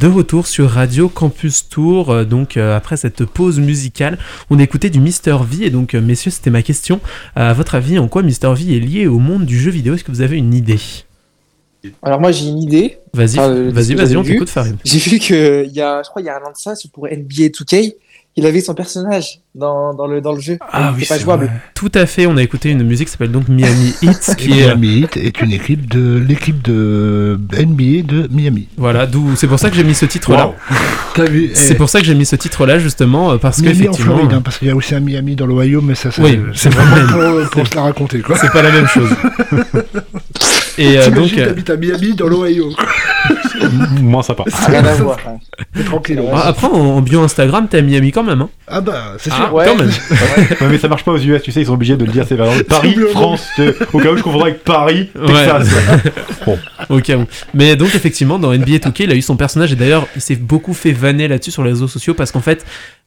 De retour sur Radio Campus Tour, euh, donc euh, après cette pause musicale, on a écouté du Mister V et donc euh, messieurs c'était ma question. À votre avis, en quoi Mister V est lié au monde du jeu vidéo? Est-ce que vous avez une idée? Alors moi j'ai une idée. Vas-y, vas-y, vas-y, on t'écoute Farid. J'ai vu que il y a, je crois il y a un an de ça, c'est pour NBA 2K, il avait son personnage dans, dans le dans le jeu. Ah oui, pas c'est jouable. vrai. Tout à fait, on a écouté une musique qui s'appelle donc Miami Heat, qui est Miami Heat est une équipe de l'équipe de NBA de Miami. voilà, d'où c'est pour ça que j'ai mis ce titre-là. Wow. Vu eh, C'est pour ça que j'ai mis ce titre-là justement euh, parce qu'effectivement, Floride, hein, parce qu'il y a aussi un Miami dans l'Ohio, mais ça, ça Oui, c'est c'est pas vraiment pour, pour se la raconter, quoi. c'est pas la même chose. Et euh, donc, T'imagines, euh, t'habites à Miami dans l'Ohio. Moins sympa. Rien à voir. hein. T'es tranquille. ah, après en, bio Instagram, t'es à Miami quand même. Hein. Ah bah, c'est Ah, sûr. quand même. Ouais, mais ça marche pas aux US, tu sais, ils sont obligés de le dire, c'est exemple Paris, France, au cas où je confondrais avec Paris, Ouais. Texas. Bon. Au cas où. Mais donc effectivement, dans NBA 2K, il a eu son personnage et d'ailleurs, il s'est beaucoup fait vanner là-dessus sur les réseaux sociaux parce qu'en fait,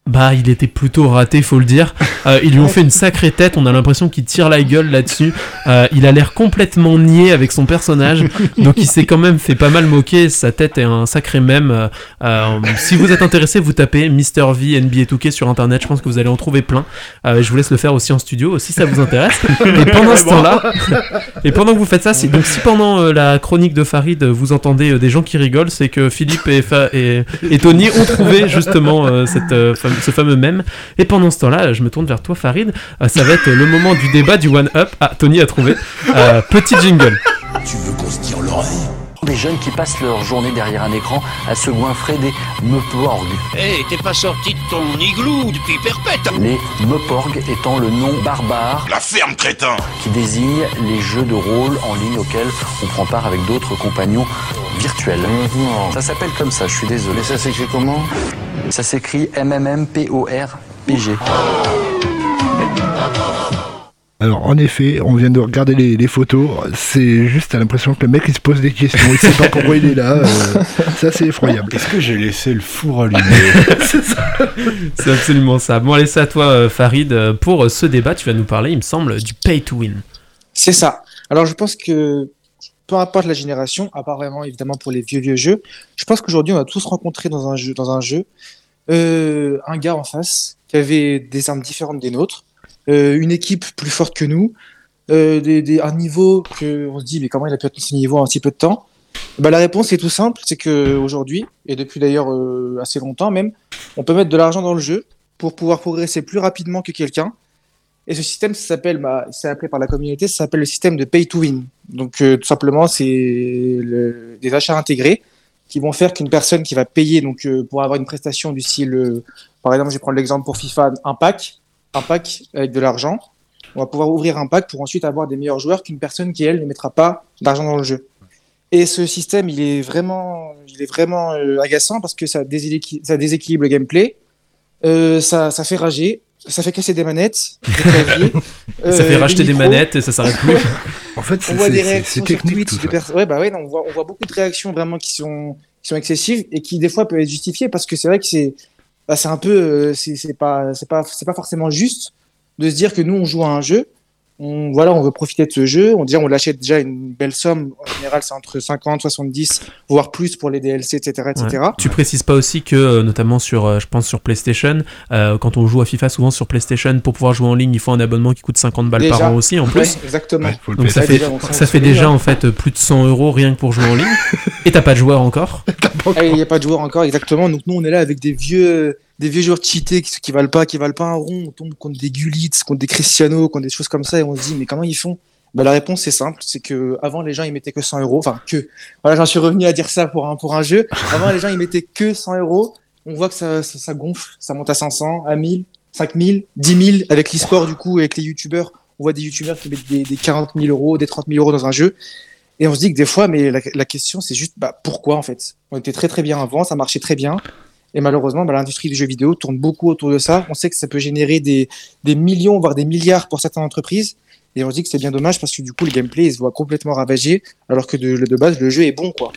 bah, il était plutôt raté, faut le dire. Euh, ils lui ont fait une sacrée tête. On a l'impression qu'il tire la gueule là-dessus. Euh, il a l'air complètement niais avec son personnage, donc il s'est quand même fait pas mal moquer. Sa tête est un sacré mème. Euh, euh, si vous êtes intéressé, vous tapez Mr V NBA 2K sur internet. Je pense que vous allez en trouver plein. Euh, je vous laisse le faire aussi en studio si ça vous intéresse. Et pendant ce temps-là, et pendant que vous faites ça, donc si pendant euh, la chronique de Farid vous entendez euh, des gens qui rigolent, c'est que Philippe et, Fa- et, et Tony ont trouvé justement euh, cette, euh, ce fameux mème. Et pendant ce temps-là, je me tourne vers toi Farid. Euh, ça va être le moment du débat du One Up. Ah, Tony a trouvé. Euh, petit jingle. Tu veux qu'on se tire l'oreille? Des jeunes qui passent leur journée derrière un écran à se goinfrer des meuporgs. Hé, t'es pas sorti de ton igloo depuis perpète Les meuporgs étant le nom barbare La ferme, crétin qui désigne les jeux de rôle en ligne auxquels on prend part avec d'autres compagnons virtuels. Ça s'appelle comme ça, je suis désolé. Mais ça s'écrit comment? Ça s'écrit MMMPORPG. Alors, en effet, on vient de regarder les, les photos. C'est juste, t'as l'impression que le mec il se pose des questions. Il sait pas pourquoi il est là. euh, c'est assez effroyable. Est-ce que j'ai laissé le four allumé C'est absolument ça. Bon, allez, c'est à toi euh, Farid. Euh, Pour ce débat, tu vas nous parler, il me semble, du pay to win. C'est ça. Alors je pense que peu importe la génération, à part vraiment évidemment pour les vieux vieux jeux, je pense qu'aujourd'hui on a tous rencontré dans un jeu, dans un jeu, euh, un gars en face qui avait des armes différentes des nôtres, une équipe plus forte que nous, euh, un niveau que on se dit mais comment il a pu atteindre ce niveau en si peu de temps, bah, La réponse est tout simple, c'est que aujourd'hui, et depuis d'ailleurs euh, assez longtemps même, on peut mettre de l'argent dans le jeu pour pouvoir progresser plus rapidement que quelqu'un. Et ce système, s'appelle, bah, c'est appelé par la communauté, ça s'appelle le système de pay to win. Donc euh, tout simplement, c'est des achats intégrés qui vont faire qu'une personne qui va payer donc euh, pour avoir une prestation du style, euh, par exemple, je vais prendre l'exemple pour FIFA, un pack, un pack avec de l'argent. On va pouvoir ouvrir un pack pour ensuite avoir des meilleurs joueurs qu'une personne qui elle ne mettra pas d'argent dans le jeu. Et ce système, il est vraiment, il est vraiment euh, agaçant parce que ça, déséquil- ça déséquilibre le gameplay, euh, ça, ça fait rager, ça fait casser des manettes, des claviers, Ça euh, fait racheter des manettes et ça s'arrête plus. En fait, on voit des réactions sur Twitch de personnes. Ouais, bah ouais, non, on voit, on voit beaucoup de réactions vraiment qui sont, qui sont excessives et qui des fois peuvent être justifiées parce que c'est vrai que c'est, bah, c'est un peu, euh, c'est c'est pas, c'est pas, c'est pas forcément juste de se dire que nous on joue à un jeu, on, voilà, on veut profiter de ce jeu, on dit on l'achète déjà une belle somme. En général, c'est entre 50, 70, voire plus pour les DLC, etc., etc. Ouais. Tu précises pas aussi que, euh, notamment sur, euh, je pense sur PlayStation, euh, quand on joue à FIFA, souvent sur PlayStation, pour pouvoir jouer en ligne, il faut un abonnement qui coûte 50 balles par an aussi, en Ouais, plus. exactement. faut le Donc ça Ouais, fait, déjà, donc ça, fait déjà en fait plus de 100 euros rien que pour jouer en ligne. et t'as pas de joueur encore. Ah, Il n'y a pas de joueurs encore, exactement. Donc nous, on est là avec des vieux, des vieux joueurs cheatés qui, qui valent pas, qui valent pas un rond. On tombe contre des Gullit, contre des Cristiano, contre des choses comme ça, et on se dit mais comment ils font? Bah, la réponse c'est simple, c'est que avant les gens ils mettaient que 100 euros, enfin que. Voilà, j'en suis revenu à dire ça pour un pour un jeu. Avant les gens ils mettaient que 100 euros. On voit que ça, ça, ça gonfle, ça monte à 500, à 1000, 5000, 10 000 avec l'e-sport du coup, avec les youtubeurs. On voit des youtubeurs qui mettent des, des 40 000 euros, des 30 000 euros dans un jeu. Et on se dit que des fois, mais la, question, c'est juste bah, pourquoi en fait? On était très très bien avant, ça marchait très bien. Et malheureusement, bah, l'industrie du jeu vidéo tourne beaucoup autour de ça. On sait que ça peut générer des millions, voire des milliards pour certaines entreprises. Et on se dit que c'est bien dommage parce que du coup, le gameplay il se voit complètement ravagé, alors que de, de base, le jeu est bon. quoi.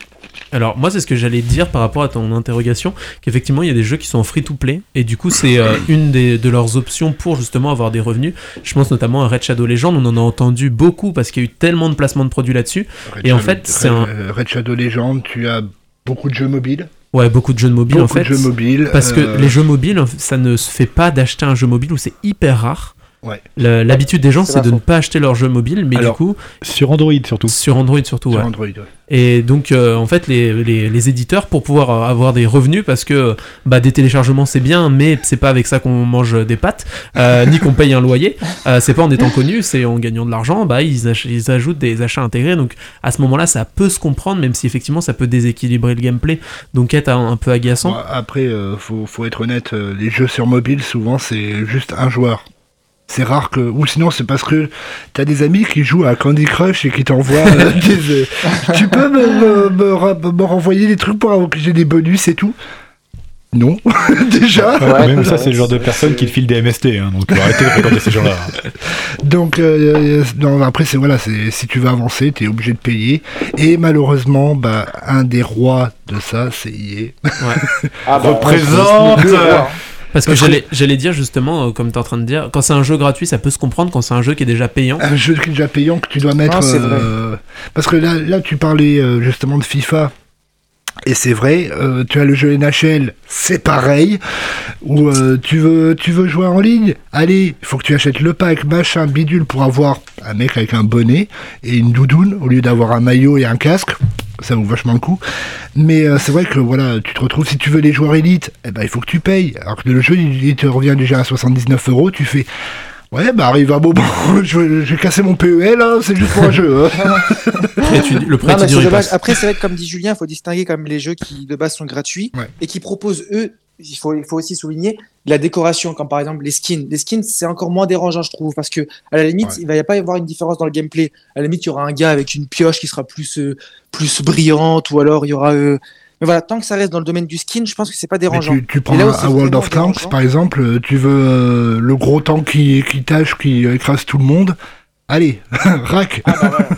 Alors moi c'est ce que j'allais dire par rapport à ton interrogation, qu'effectivement il y a des jeux qui sont en free to play et du coup c'est euh, une des, de leurs options pour justement avoir des revenus. Je pense notamment à Red Shadow Legend, on en a entendu beaucoup parce qu'il y a eu tellement de placements de produits là-dessus. Red Et en Shadow- fait c'est un... Red- Shadow Legend, tu as beaucoup de jeux mobiles. Ouais, beaucoup de jeux mobiles en Beaucoup fait. de jeux mobiles, Parce que euh, les jeux mobiles, ça ne se fait pas d'acheter un jeu mobile où c'est hyper rare. Ouais. Le- L'habitude des gens, C'est de ne pas acheter leur jeu mobile, mais Alors, du coup. Sur Android surtout. Sur Android surtout, Sur ouais. Android, ouais. Et donc, euh, en fait, les, les, les éditeurs, pour pouvoir euh, avoir des revenus, parce que bah, des téléchargements c'est bien, mais c'est pas avec ça qu'on mange des pâtes, euh, ni qu'on paye un loyer, euh, c'est pas en étant connu, c'est en gagnant de l'argent, bah, ils, ach- ils ajoutent des achats intégrés. Donc, à ce moment-là, ça peut se comprendre, même si effectivement ça peut déséquilibrer le gameplay, donc être un, un peu agaçant. Bon, après, euh, faut, faut être honnête, euh, les jeux sur mobile, souvent, c'est juste un joueur. C'est rare que. Ou sinon, c'est parce que t'as des amis qui jouent à Candy Crush et qui t'envoient euh, des. euh, tu peux me, me, me ra- me renvoyer des trucs pour avoir que j'ai des bonus et tout Non, déjà. Même ça, c'est le genre de personne qui te file des MST, hein, donc faut arrêter de fréquenter ces gens-là. Donc, euh, non, après, c'est voilà, c'est si tu veux avancer, t'es obligé de payer. Et malheureusement, bah, un des rois de ça, c'est EA. Ah bah, Représente. Parce que j'allais j'allais dire justement, euh, comme tu es en train de dire, quand c'est un jeu gratuit, ça peut se comprendre. Quand c'est un jeu qui est déjà payant, un jeu qui est déjà payant que tu dois mettre. C'est euh, parce que là, là, tu parlais euh, justement de FIFA. Et c'est vrai, euh, tu as le jeu NHL, c'est pareil. Où euh, tu, veux, tu veux jouer en ligne, allez, il faut que tu achètes le pack, machin, bidule, pour avoir un mec avec un bonnet et une doudoune, au lieu d'avoir un maillot et un casque. Ça vaut vachement le coup. Mais euh, c'est vrai que voilà, tu te retrouves, si tu veux les joueurs élites, eh ben, il faut que tu payes. Alors que le jeu, il, il te revient déjà à 79 euros, tu fais. Ouais, bah arrive un moment, vais casser mon PEL, hein, c'est juste pour un jeu. hein. tu- le prêt Non, tu pas. Après, c'est vrai que comme dit Julien, il faut distinguer comme les jeux qui de base sont gratuits Ouais. et qui proposent eux. Il faut, il faut aussi souligner de la décoration, comme par exemple les skins. Les skins, c'est encore moins dérangeant, je trouve, parce que à la limite, il va y pas y avoir une différence dans le gameplay. À la limite, il y aura un gars avec une pioche qui sera plus, euh, plus brillante, ou alors il y aura. euh, Mais voilà, tant que ça reste dans le domaine du skin, je pense que c'est pas Mais dérangeant. tu, tu prends là un, World of Tanks, dérangeant- par exemple, euh, tu veux euh, le gros tank qui, qui tâche, qui écrase tout le monde. Allez, rack. Ah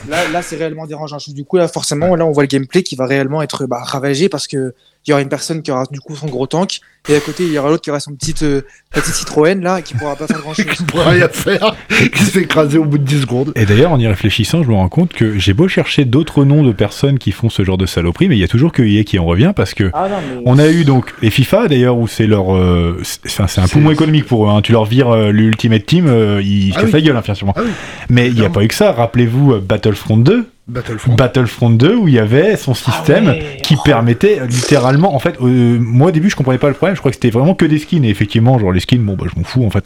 bah là c'est réellement dérangeant. Du coup, là, forcément, là, on voit le gameplay qui va réellement être bah, ravagé parce que il y aura une personne qui aura du coup son gros tank et à côté il y aura l'autre qui aura son petite euh, petite Citroën là et qui pourra pas faire grand chose. qui pourra rien faire, qui se fait écraser au bout de 10 secondes. Et d'ailleurs, en y réfléchissant, je me rends compte que j'ai beau chercher d'autres noms de personnes qui font ce genre de saloperie, mais il y a toujours que EA qui en revient parce que Ah non, mais- on a eu donc les FIFA d'ailleurs où c'est leur, euh, c'est un poumon économique pour eux. hein. Tu leur vires euh, l'Ultimate Team, euh, ils se Ah cassent oui. la gueule hein, financièrement. Ah oui. Mais il n'y a pas eu que ça. Rappelez-vous euh, Battlefront 2. Battlefront. Battlefront 2 où il y avait son système ouais. qui permettait euh, littéralement en fait euh, moi au début je comprenais pas le problème je crois que c'était vraiment que des skins. Et effectivement genre les skins bon bah je m'en fous en fait.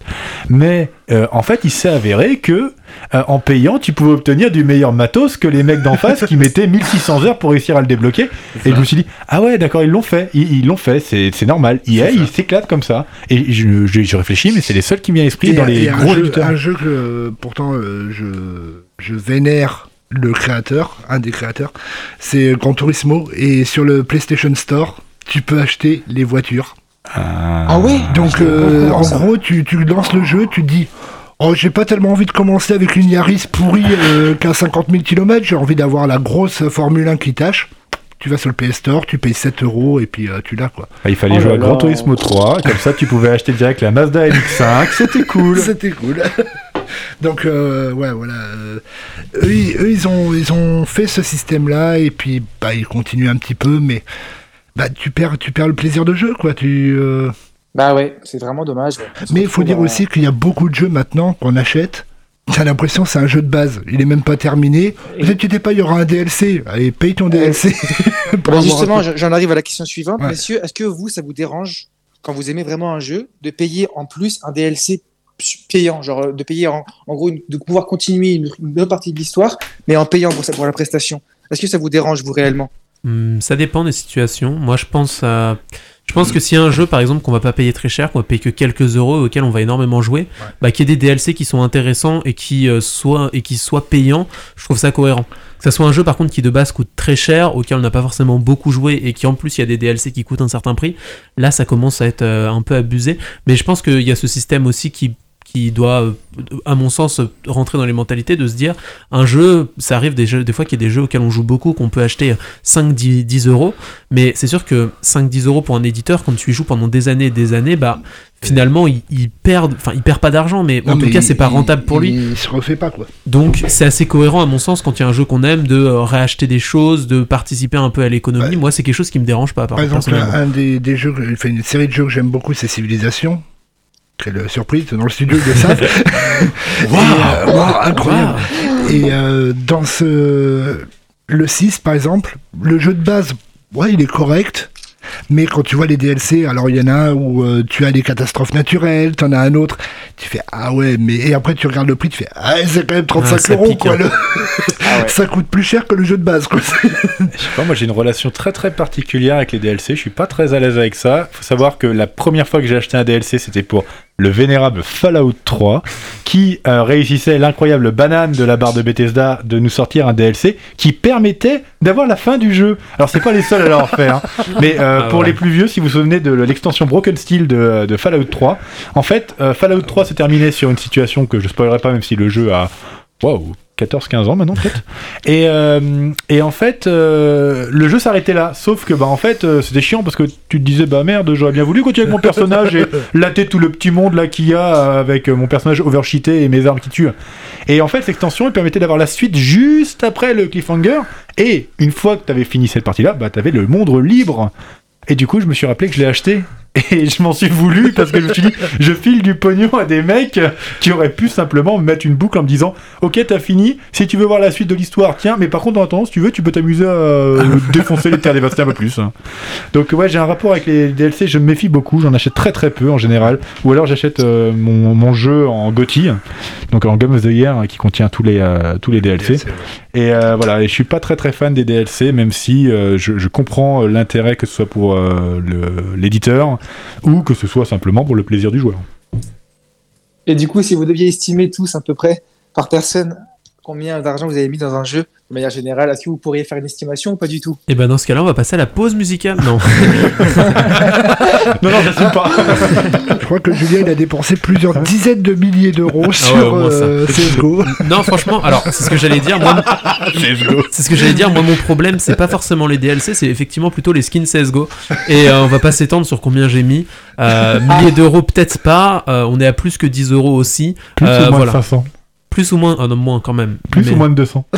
Mais euh, en fait il s'est avéré que euh, en payant tu pouvais obtenir du meilleur matos que les mecs d'en face qui mettaient 1600 heures pour réussir à le débloquer. Et je me suis dit ah ouais d'accord ils l'ont fait. Ils ils l'ont fait. C'est c'est normal. EA ils s'éclatent comme ça. Et je, je, je réfléchis mais c'est les seuls qui m'y a esprit Et- dans les et un gros jeu, un jeu que euh, pourtant euh, je, je vénère le créateur, un des créateurs, c'est Gran Turismo. Et sur le PlayStation Store, tu peux acheter les voitures. Ah ouais Donc euh, en gros, tu, tu lances le jeu, tu te dis. Oh, j'ai pas tellement envie de commencer avec une Yaris pourrie euh, qu'à 50 000 km, j'ai envie d'avoir la grosse Formule 1 qui tâche. Tu vas sur le PS Store, tu payes 7 euros et puis euh, tu l'as quoi. Ah, il fallait Oh jouer à Gran. Turismo 3 comme ça tu pouvais acheter direct la Mazda MX-5 c'était cool C'était cool. Donc euh, ouais voilà. euh, eux, ils- eux, ils ont ils ont fait ce système là et puis bah ils continuent un petit peu mais bah tu perds tu perds le plaisir de jeu quoi. Tu euh, Bah ouais, c'est vraiment dommage. Mais il faut dire aussi qu'il y a beaucoup de jeux maintenant qu'on achète. T'as l'impression que c'est un jeu de base. Il est même pas terminé. Et- Ne t'inquiétez pas, il y aura un DLC. Allez, paye ton DLC. pour Bah, justement, j'en arrive à la question suivante. Ouais. Messieurs, est-ce que vous, ça vous dérange, quand vous aimez vraiment un jeu, de payer en plus un DLC payant Genre de payer en, en gros, une- de pouvoir continuer une, une bonne partie de l'histoire, mais en payant pour, ça, pour la prestation? Est-ce que ça vous dérange, vous, réellement? Hmm, ça dépend des situations. Moi, je pense à. Je pense que s'il y a un jeu, par exemple, qu'on va pas payer très cher, qu'on va payer que quelques euros, auquel on va énormément jouer, bah, qu'il y ait des DLC qui sont intéressants et qui, euh, soient, et qui soient payants, je trouve ça cohérent. Que ça soit un jeu, par contre, qui de base coûte très cher, auquel on n'a pas forcément beaucoup joué, et qui en plus, il y a des DLC qui coûtent un certain prix, là, ça commence à être euh, un peu abusé. Mais je pense qu'il y a ce système aussi qui qui doit, à mon sens, rentrer dans les mentalités de se dire un jeu, ça arrive des, jeux, des fois qu'il y a des jeux auxquels on joue beaucoup, qu'on peut acheter 5-10 10 euros, mais c'est sûr que 5-10 euros pour un éditeur, quand tu y joues pendant des années et des années, bah finalement il, il perd, enfin il perd pas d'argent, mais Non, en tout cas c'est pas rentable pour lui. Il se refait pas quoi. Donc c'est assez cohérent à mon sens quand il y a un jeu qu'on aime de euh, réacheter des choses, de participer un peu à l'économie. Moi c'est quelque chose qui me dérange pas. Par, Par exemple, un des, des jeux, enfin, une série de jeux que j'aime beaucoup, c'est Civilisation. Quelle surprise dans le studio de ça. Waouh, waouh, incroyable. Et euh, dans ce le 6 par exemple, le jeu de base, ouais, il est correct. Mais quand tu vois les DLC, alors il y en a un où euh, tu as des catastrophes naturelles, t'en as un autre, tu fais ah ouais, mais et après tu regardes le prix, tu fais ah c'est quand même 35 Ah, euros pique, quoi. hein. le- ça coûte plus cher que le jeu de base quoi. Je sais pas, moi j'ai une relation très très particulière avec les DLC, je suis pas très à l'aise avec ça. Faut savoir que la première fois que j'ai acheté un DLC, c'était pour le vénérable Fallout 3, qui euh, réussissait l'incroyable banane de la barre de Bethesda de nous sortir un DLC qui permettait d'avoir la fin du jeu. Alors c'est pas les seuls à l'avoir fait, hein. mais euh, Ah pour ouais. les plus vieux, si vous vous souvenez de l'extension Broken Steel de, de Fallout 3, en fait, euh, Fallout 3 s'est terminé sur une situation que je spoilerai pas, même si le jeu a waouh 14-15 ans maintenant peut-être. Et, euh, et en fait, euh, le jeu s'arrêtait là. Sauf que bah en fait, euh, c'était chiant parce que tu te disais bah merde, j'aurais bien voulu continuer avec mon personnage et latter tout le petit monde là qu'il y a avec mon personnage overcheaté et mes armes qui tuent. Et en fait, l'extension elle permettait d'avoir la suite juste après le cliffhanger. Et une fois que t'avais fini cette partie-là, bah t'avais le monde libre. Et du coup, je me suis rappelé que je l'ai acheté. Et je m'en suis voulu parce que je me suis dit, je file du pognon à des mecs qui auraient pu simplement me mettre une boucle en me disant, ok, t'as fini, si tu veux voir la suite de l'histoire, tiens, mais par contre, en attendant, si tu veux, tu peux t'amuser à euh, défoncer les terres dévastées un peu plus. hein. Donc, ouais, j'ai un rapport avec les DLC, je me méfie beaucoup, j'en achète très très peu en général. Ou alors, j'achète euh, mon, mon jeu en GOTY, donc en Game of the Year, hein, qui contient tous les, euh, tous les DLC. Et euh, voilà, et je suis pas très très fan des DLC, même si je, je comprends l'intérêt que ce soit pour euh, ou que ce soit simplement pour le plaisir du joueur. Et du coup, si vous deviez estimer tous à peu près par personne combien d'argent vous avez mis dans un jeu de manière générale, est-ce que vous pourriez faire une estimation ou pas du tout? Et ben dans ce cas-là, on va passer à la pause musicale. Non. non, non, j'assume pas. Je crois que Julien il a dépensé plusieurs dizaines de milliers d'euros Ah ouais, sur moins euh, CSGO. Non, franchement, alors c'est ce que j'allais dire. Moi, c'est ce que j'allais dire. Moi, mon problème, c'est pas forcément les DLC, c'est effectivement plutôt les skins CS:GO. Et euh, on va pas s'étendre sur combien j'ai mis. Euh, milliers d'euros, peut-être pas. Euh, on est à plus que 10 euros aussi. Plus Euh, ou moins voilà. de 500. Plus ou moins, ah non, moins quand même. Plus Mais- ou moins de 200.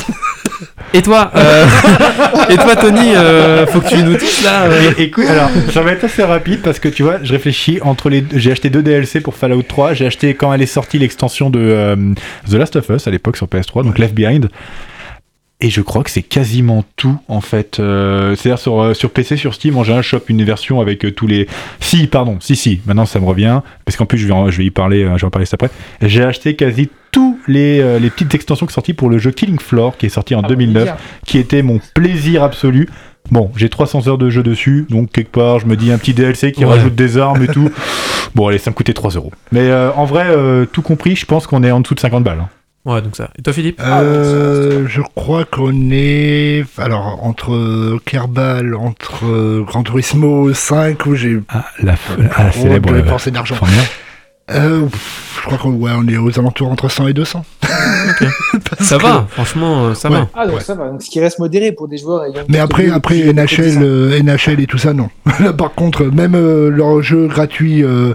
Et toi, euh, et toi, Tony, euh, faut que tu nous dises là. euh, Et- écoute, alors, ça va être assez rapide parce que tu vois, je réfléchis entre les. J'ai acheté deux DLC pour Fallout 3. J'ai acheté quand elle est sortie l'extension de euh, The Last of Us à l'époque sur PS3, donc Left Behind. Et je crois que c'est quasiment tout en fait. Euh, C'est-à-dire sur, euh, sur PC, sur Steam, en général, je chope une version avec euh, tous les. Si, pardon, si, si. Maintenant, ça me revient parce qu'en plus, je vais, en- je vais y parler. euh, je vais en parler juste après. J'ai acheté quasi tous les, euh, les petites extensions qui sont sorties pour le jeu Killing Floor, qui est sorti en 2009, bien. qui était mon plaisir absolu. Bon, j'ai 300 heures de jeu dessus, donc quelque part, je me dis un petit DLC qui Ouais. rajoute des armes et tout. Bon, allez, ça me coûtait 3 euros. Mais euh, en vrai, euh, tout compris, je pense qu'on est en dessous de 50 balles. hein. Ouais, donc ça. Et toi, Philippe? Euh, je crois qu'on est alors entre Kerbal, entre euh, Gran Turismo 5 où j'ai Ah, la, ah, la célèbre. de dépenser d'argent. Euh, je crois qu'on ouais, on est aux alentours entre 100 et 200. Parce Ça que- va, franchement, euh, ça Ouais. va. Ah, donc ça va. Donc, ce qui reste modéré pour des joueurs ayant. Mais après, après NHL, 10 ans. euh, NHL et tout ça, non. Là, par contre, même euh, leur jeu gratuit, euh,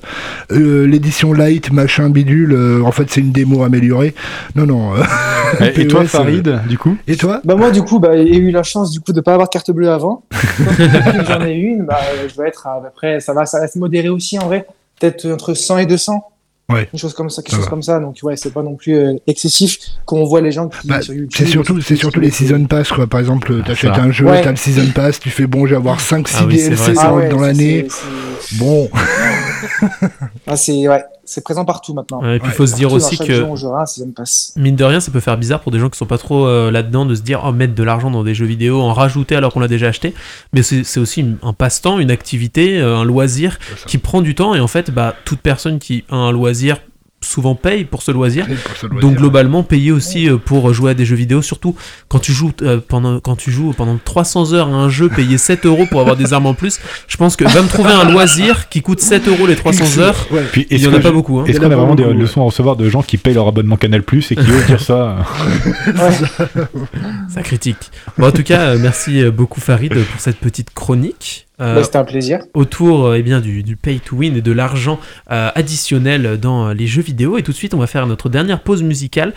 euh, l'édition light, machin bidule, euh, en fait, c'est une démo améliorée. Non, non. Et, et toi, euh, Farid, du coup? Et toi? Bah moi du coup bah, j'ai eu la chance du coup de pas avoir de carte bleue avant. J'en ai une, bah, je vais être à, peu près ça va ça reste modéré aussi en vrai, peut-être entre 100 et 200. Ouais. Une chose comme ça, quelque Ça chose va. comme ça. Donc ouais, c'est pas non plus euh, excessif quand on voit les gens qui Bah, sur YouTube. c'est surtout, c'est surtout les season pass quoi. Par exemple, t'achètes ça. un jeu, Ouais. t'as le season pass, tu fais bon, je vais avoir 5-6 Ah oui, c'est DLC Ah dans, ouais, dans ça, l'année. Bon, Ah, c'est ouais, c'est présent partout maintenant. Ouais, et puis, il Ouais. faut se dire aussi que. jouera. Mine de rien, ça peut faire bizarre pour des gens qui sont pas trop euh, là-dedans de se dire oh mettre de l'argent dans des jeux vidéo, en rajouter alors qu'on l'a déjà acheté. Mais c'est c'est aussi une- un passe-temps, une activité, euh, un loisir qui prend du temps et en fait, bah toute personne qui a un loisir souvent paye pour ce loisir. pour ce loisir. Donc globalement payer aussi euh, pour jouer à des jeux vidéo, surtout quand tu joues euh, pendant quand tu joues pendant 300 heures à un jeu, payer 7 euros pour avoir des armes en plus. Je pense que va me trouver un loisir qui coûte 7 euros les 300 heures. Ouais. Puis, Il est-ce y en a pas je- beaucoup. Hein. Est-ce qu'on a vraiment des ouais. leçons à recevoir de gens qui payent leur abonnement Canal Plus et qui osent dire ça Ça critique. Bon, en tout cas, euh, merci euh, beaucoup Farid pour cette petite chronique. Euh, Bah, C'était un plaisir. autour euh, eh bien, du, du pay to win et de l'argent euh, additionnel dans les jeux vidéo. Et tout de suite, on va faire notre dernière pause musicale.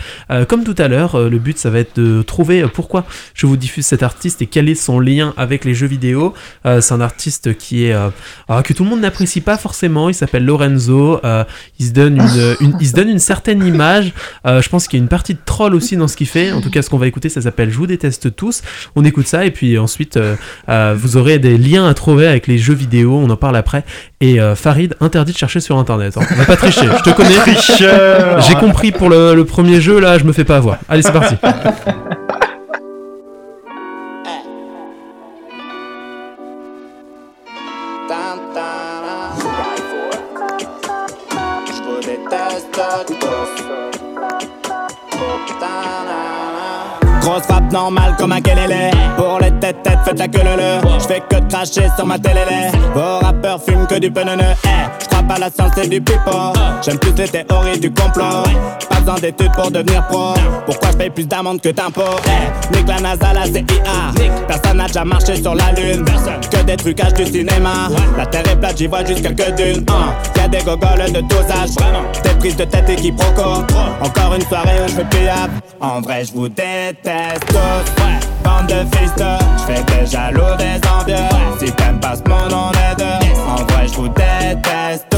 Comme tout à l'heure, le but, ça va être de trouver pourquoi je vous diffuse cet artiste et quel est son lien avec les jeux vidéo. C'est un artiste qui est alors, que tout le monde n'apprécie pas forcément. Il s'appelle Lorenzo. Il se donne une, une- il se donne une certaine image. Je pense qu'il y a une partie de troll aussi dans ce qu'il fait. En tout cas, ce qu'on va écouter, ça s'appelle Je vous déteste tous. On écoute ça et puis ensuite, vous aurez des liens à trouver avec les jeux vidéo. On en parle après. Et euh, Farid, interdit de chercher sur internet. hein. On va pas tricher. Je te connais. Tricheur J'ai compris pour le, le premier jeu, là, je me fais pas avoir. Allez, c'est parti. Grosse frappe normale comme un kelele Pour les têtes têtes faites la queue le le. Je fais que cracher sur ma télé Vos rappeurs fument que du penene Eh, pas à la science c'est du pipo J'aime plus les théories du complot. Pas besoin d'études pour devenir pro. Pourquoi je paye plus d'amende que d'impôts? Eh, nique la NASA, la CIA Personne n'a déjà marché sur la lune. Que des trucages du cinéma. La terre est plate, j'y vois juste quelques dunes hein. Y'a des gogoles de tous âges. Des prises de tête et quiproquos Encore une soirée où je fais payable En vrai je vous déteste tous. Bande de fils de. Je fais des jaloux, des envieux. Si t'aimes pas ce monde on est deux En vrai je vous déteste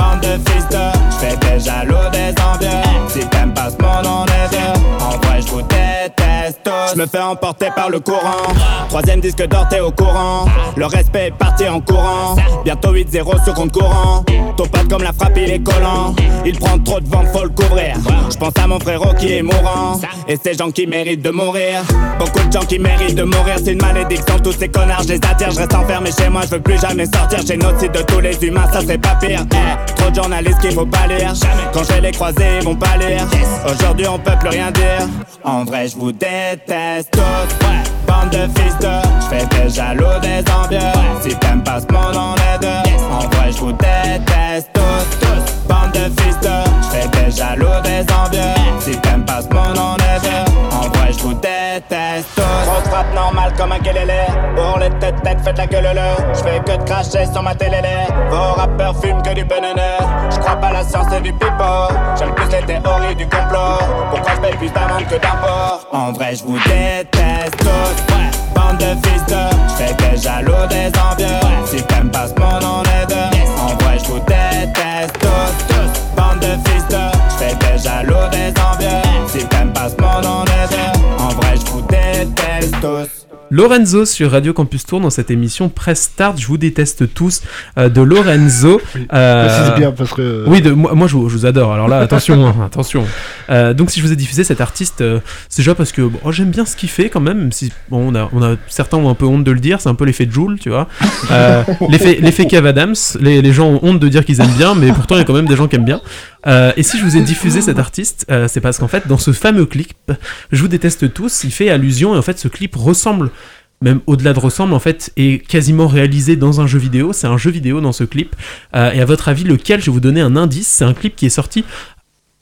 Bande de fils de Je fais des jaloux, des envieux. Si t'aimes pas ce monde on est deux. En vrai je vous déteste tous. Je me fais emporter par le courant. Troisième disque d'or t'es au courant. Le respect est parti en courant. Bientôt 8-0 sur compte courant. Ton comme la frappe il est collant. Il prend trop de vent faut le couvrir. Je pense à mon frérot qui est mourant. Et ces gens qui méritent de mourir. Beaucoup de gens qui méritent de mourir. C'est une malédiction tous ces connards je les attire. Je reste enfermé chez moi je veux plus jamais sortir Génocide de tous les humains ça serait pas pire. Eh, Trop de journalistes qu'il faut pas lire. Quand je les croiser ils vont pas lire. Aujourd'hui on peut plus rien dire. En vrai je vous déteste tous. Bande de fils de. Je fais des jaloux des envieux. Si t'aimes pas ce monde on est deux. En vrai je vous déteste tous Bande de fils de Je fais des jaloux des envieux. Si t'aimes pas ce monde on est En vrai je vous déteste tous. Frappe normale comme un kelele Pour les têtes têtes faites la queue le le Je fais que de cracher sur ma télé. Vos rappeurs fument que du penene Je crois pas la science et du pipo J'aime plus les théories du complot. Pourquoi je paye plus d'amende que d'impôts? En vrai je vous déteste tous Bande de fils de. Je fais des jaloux des envieux. Si t'aimes pas ce monde on est deux. En vrai je vous déteste tous Bande de fils de. Je fais des jaloux des envieux. Si t'aimes pas ce monde on est deux. En vrai je vous déteste tous. Lorenzo sur Radio Campus Tour dans cette émission Press Start. Je vous déteste tous euh, de Lorenzo. Euh, précise bien, parce que- Oui, de, moi, moi, je, vous- je vous adore. Alors là, attention, hein, attention. Euh, donc si je vous ai diffusé cet artiste, euh, c'est déjà parce que bon, oh, j'aime bien ce qu'il fait quand même. même Si bon, on a, on a certains ont un peu honte de le dire, c'est un peu l'effet Joule, tu vois. Euh, l'effet, l'effet Kev Adams. Les, les gens ont honte de dire qu'ils aiment bien, mais pourtant il y a quand même des gens qui aiment bien. Euh, et si je vous ai diffusé cet artiste, euh, c'est parce qu'en fait, dans ce fameux clip, je vous déteste tous, il fait allusion et en fait, ce clip ressemble même au-delà de ressemble, en fait, est quasiment réalisé dans un jeu vidéo. C'est un jeu vidéo dans ce clip. Euh, et à votre avis, lequel? Je vais vous donner un indice. C'est un clip qui est sorti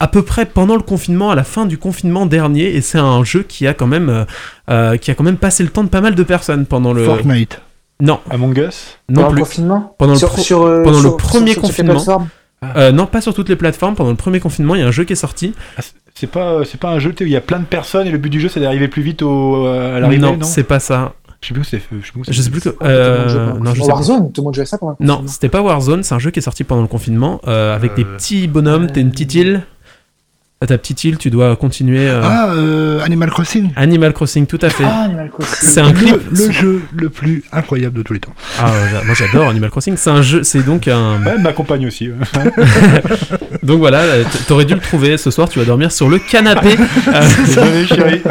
à peu près pendant le confinement, à la fin du confinement dernier, et c'est un jeu qui a quand même, qui a quand même passé le temps de pas mal de personnes pendant le. Fortnite. Non. Among Us? Non Pendant le plus. confinement? Pendant le, Sur- pro- sur, pendant sur- le premier sur- sur quelle confinement. Plateforme Euh, non, pas sur toutes les plateformes. Pendant le premier confinement, il y a un jeu qui est sorti. C'est pas, c'est pas un jeu où il y a plein de personnes et le but du jeu c'est d'arriver plus vite au, euh, à l'arrivée, non, non, c'est pas ça. Je sais plus où c'est. Je sais plus où c'est. Je sais plus que. Euh, jouait- non, je sais pas. Warzone, tout le monde jouait ça pendant le Non, c'était pas Warzone, c'est un jeu qui est sorti pendant le confinement euh, avec des petits bonhommes, t'as une petite île. À ta petite île, tu dois continuer. euh, Ah, euh, Animal Crossing. Animal Crossing, tout à fait. Ah, Animal Crossing. C'est un clip. Le, le jeu le plus incroyable de tous les temps. Ah, ouais, moi j'adore Animal Crossing. C'est un jeu, c'est donc un. Ouais, ma compagne aussi. ouais. Donc voilà, euh, t'aurais dû le trouver. Ce soir, tu vas dormir sur le canapé. Euh, Désolé, chérie.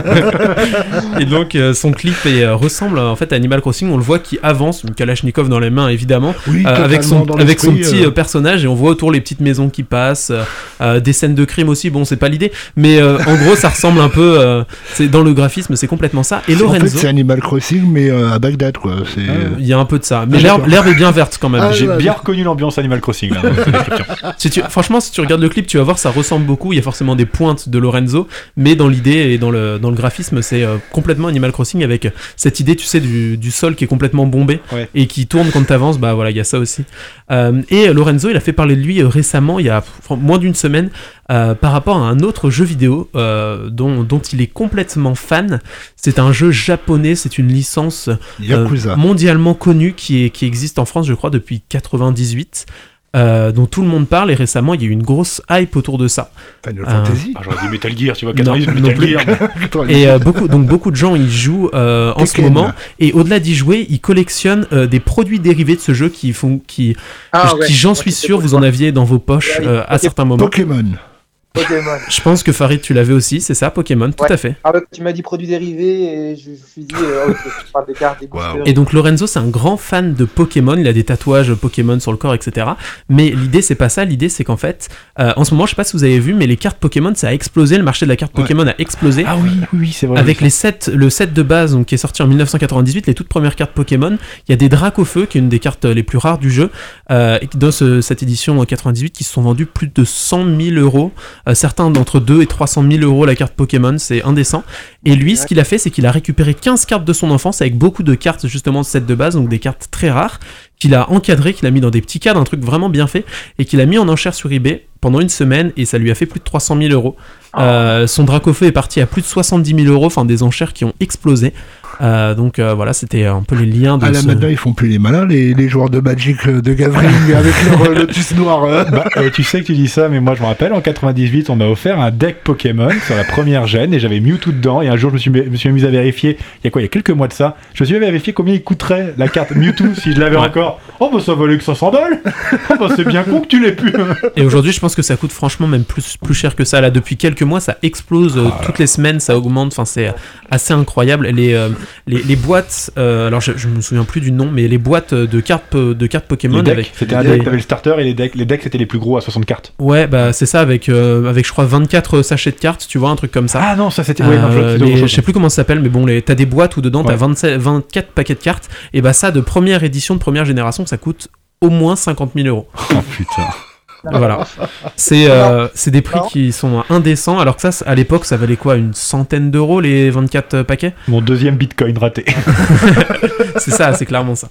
et donc euh, son clip est, euh, ressemble en fait à Animal Crossing. On le voit qui avance, une Kalachnikov dans les mains évidemment, Oui, euh, avec son avec son petit euh. euh, personnage et on voit autour les petites maisons qui passent, euh, euh, des scènes de crime aussi. Bon, c'est pas l'idée, mais euh, en gros, ça ressemble un peu. euh, c'est dans le graphisme, c'est complètement ça. Et En fait, Lorenzo. c'est Animal Crossing, mais euh, à Bagdad, quoi. C'est. Il y a un peu de ça, mais Ah, l'herbe est bien verte quand même. Ah, J'ai bien reconnu l'ambiance Animal Crossing là, dans. Si tu, franchement, si tu regardes le clip, tu vas voir, ça ressemble beaucoup. Il y a forcément des pointes de Lorenzo, mais dans l'idée et dans le, dans le graphisme, c'est euh, complètement Animal Crossing avec cette idée, tu sais, du, du sol qui est complètement bombé Ouais. et qui tourne quand t'avances. Bah voilà, il y a ça aussi. Euh, et Lorenzo, il a fait parler de lui euh, récemment, il y a moins d'une semaine, euh, par rapport à un autre jeu vidéo euh, dont, dont il est complètement fan. C'est un jeu japonais, c'est une licence euh, Yakuza. mondialement connue qui, est, qui existe en France, je crois, depuis 98. euh, dont tout le monde parle et récemment il y a eu une grosse hype autour de ça. Final Euh, Fantasy. Ah, j'aurais dit Metal Gear, tu vois, Non, 98 non Metal. Gear. Et euh, beaucoup, donc beaucoup de gens y jouent euh, en ce moment et au-delà d'y jouer, ils collectionnent euh, des produits dérivés de ce jeu qui font, qui, Ah, qui ouais. j'en Ouais, suis sûr, vous en aviez dans vos poches Ouais, euh, à certains moments. Pokémon. Pokémon. Je pense que Farid, tu l'avais aussi, c'est ça, Pokémon, tout à fait. Ah tu m'as dit produits dérivés et je je me suis dit, euh, ok, tu parles des cartes, des boosters. Et donc Lorenzo, c'est un grand fan de Pokémon. Il a des tatouages Pokémon sur le corps, etc. Mais l'idée, c'est pas ça. L'idée, c'est qu'en fait, euh, en ce moment, je sais pas si vous avez vu, mais les cartes Pokémon, ça a explosé. Le marché de la carte Ouais. Pokémon a explosé. Ah oui, oui, oui, c'est vrai. Avec les sets, le set de base donc, qui est sorti en 1998, les toutes premières cartes Pokémon, il y a des Drac au feu, qui est une des cartes euh, les plus rares du jeu, euh, dans ce- cette édition en 98, qui se sont vendus plus de 100 000 euros. Euh, certains d'entre 2 et 300 000 euros la carte Pokémon, c'est indécent. Et lui, ce qu'il a fait, c'est qu'il a récupéré 15 cartes de son enfance avec beaucoup de cartes justement de set de base, donc des cartes très rares, qu'il a encadré, qu'il a mis dans des petits cadres, un truc vraiment bien fait, et qu'il a mis en enchère sur eBay pendant une semaine, et ça lui a fait plus de 300 000 euros. Euh, son Dracofeu est parti à plus de 70 000 euros, enfin des enchères qui ont explosé. Euh, donc euh, voilà, c'était un peu les liens de Ah là ce- maintenant ils font plus les malins les, les joueurs de Magic euh, de Gathering avec leur lotus noir. Bah, euh, tu sais que tu dis ça, mais moi je me rappelle, en 98, on m'a offert un deck Pokémon sur la première gêne et j'avais Mewtwo dedans. Et un jour, je me suis, je me suis mis à vérifier, il y a quoi, il y a quelques mois de ça, je me suis mis à vérifier combien il coûterait la carte Mewtwo si je l'avais Ouais. encore. Oh bah ça valait que 500 balles Oh bah c'est bien con que tu l'aies pu Et aujourd'hui, je pense que ça coûte franchement même plus, plus cher que ça. Là, depuis quelques mois, ça explose. euh, toutes les semaines, ça augmente. Enfin, c'est assez incroyable. Les, euh, les, les boîtes, euh, alors je, je me souviens plus du nom, mais les boîtes de cartes, de cartes Pokémon Les decks, avec. c'était un des- deck, t'avais le starter et les decks, les decks c'était les plus gros à 60 cartes. Ouais, bah c'est ça, avec, euh, avec je crois 24 sachets de cartes, tu vois, un truc comme ça. Ah non, ça c'était. ouais, je- Euh, sais plus comment ça s'appelle, mais bon, les- t'as des boîtes où dedans t'as Ouais. 27, 24 paquets de cartes, et bah ça, de première édition, de première génération, ça coûte au moins 50 000 euros. Oh putain. Voilà. C'est euh, c'est des prix qui sont indécents, alors que ça, à l'époque, ça valait quoi Une centaine d'euros les 24 paquets? Mon deuxième bitcoin raté. C'est ça, c'est clairement ça.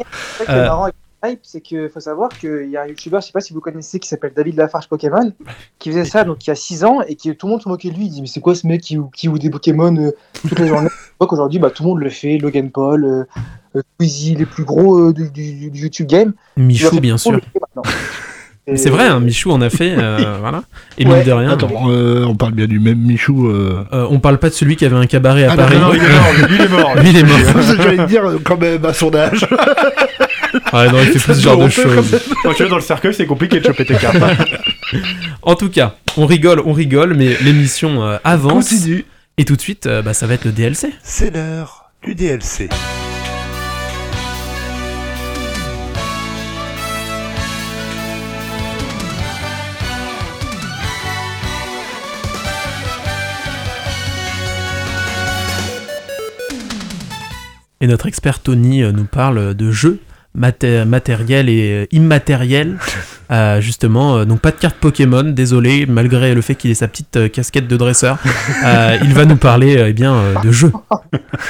Euh, marrant avec Hype, c'est qu'il faut savoir qu'il y a un youtubeur, je sais pas si vous connaissez, qui s'appelle David Lafarge Pokémon, qui faisait ça donc il y a 6 ans et qui tout le monde se moquait de lui. Il dit Mais c'est quoi ce mec qui, qui ouvre des Pokémon euh, toute la journée Je vois qu'aujourd'hui, bah, tout le monde le fait. Logan Paul, euh, euh, Squeezie, les plus gros euh, du, du- du YouTube game. Michou, bien sûr. C'est vrai, hein, Michou en a fait, euh, voilà. Et Ouais, mine de rien. Attends, euh, on parle bien du même Michou. euh. euh, on parle pas de celui qui avait un cabaret à Ah, Paris. non, non, il est mort, lui, il est mort. Lui, il est mort. J'allais te dire, euh, quand même, à son âge. Ouais, non, il fait plus ce genre de choses. Quand tu es dans le cercueil, c'est compliqué de choper tes cartes. En tout cas, on rigole, on rigole, mais l'émission euh, avance. Continue. Et tout de suite, euh, bah, ça va être le DLC. C'est l'heure du DLC. Et notre expert Tony euh, nous parle de jeux maté- matériels et euh, immatériels. Euh, justement, euh, donc pas de carte Pokémon, désolé, malgré le fait qu'il ait sa petite euh, casquette de dresseur. Il va nous parler eh bien, de jeux.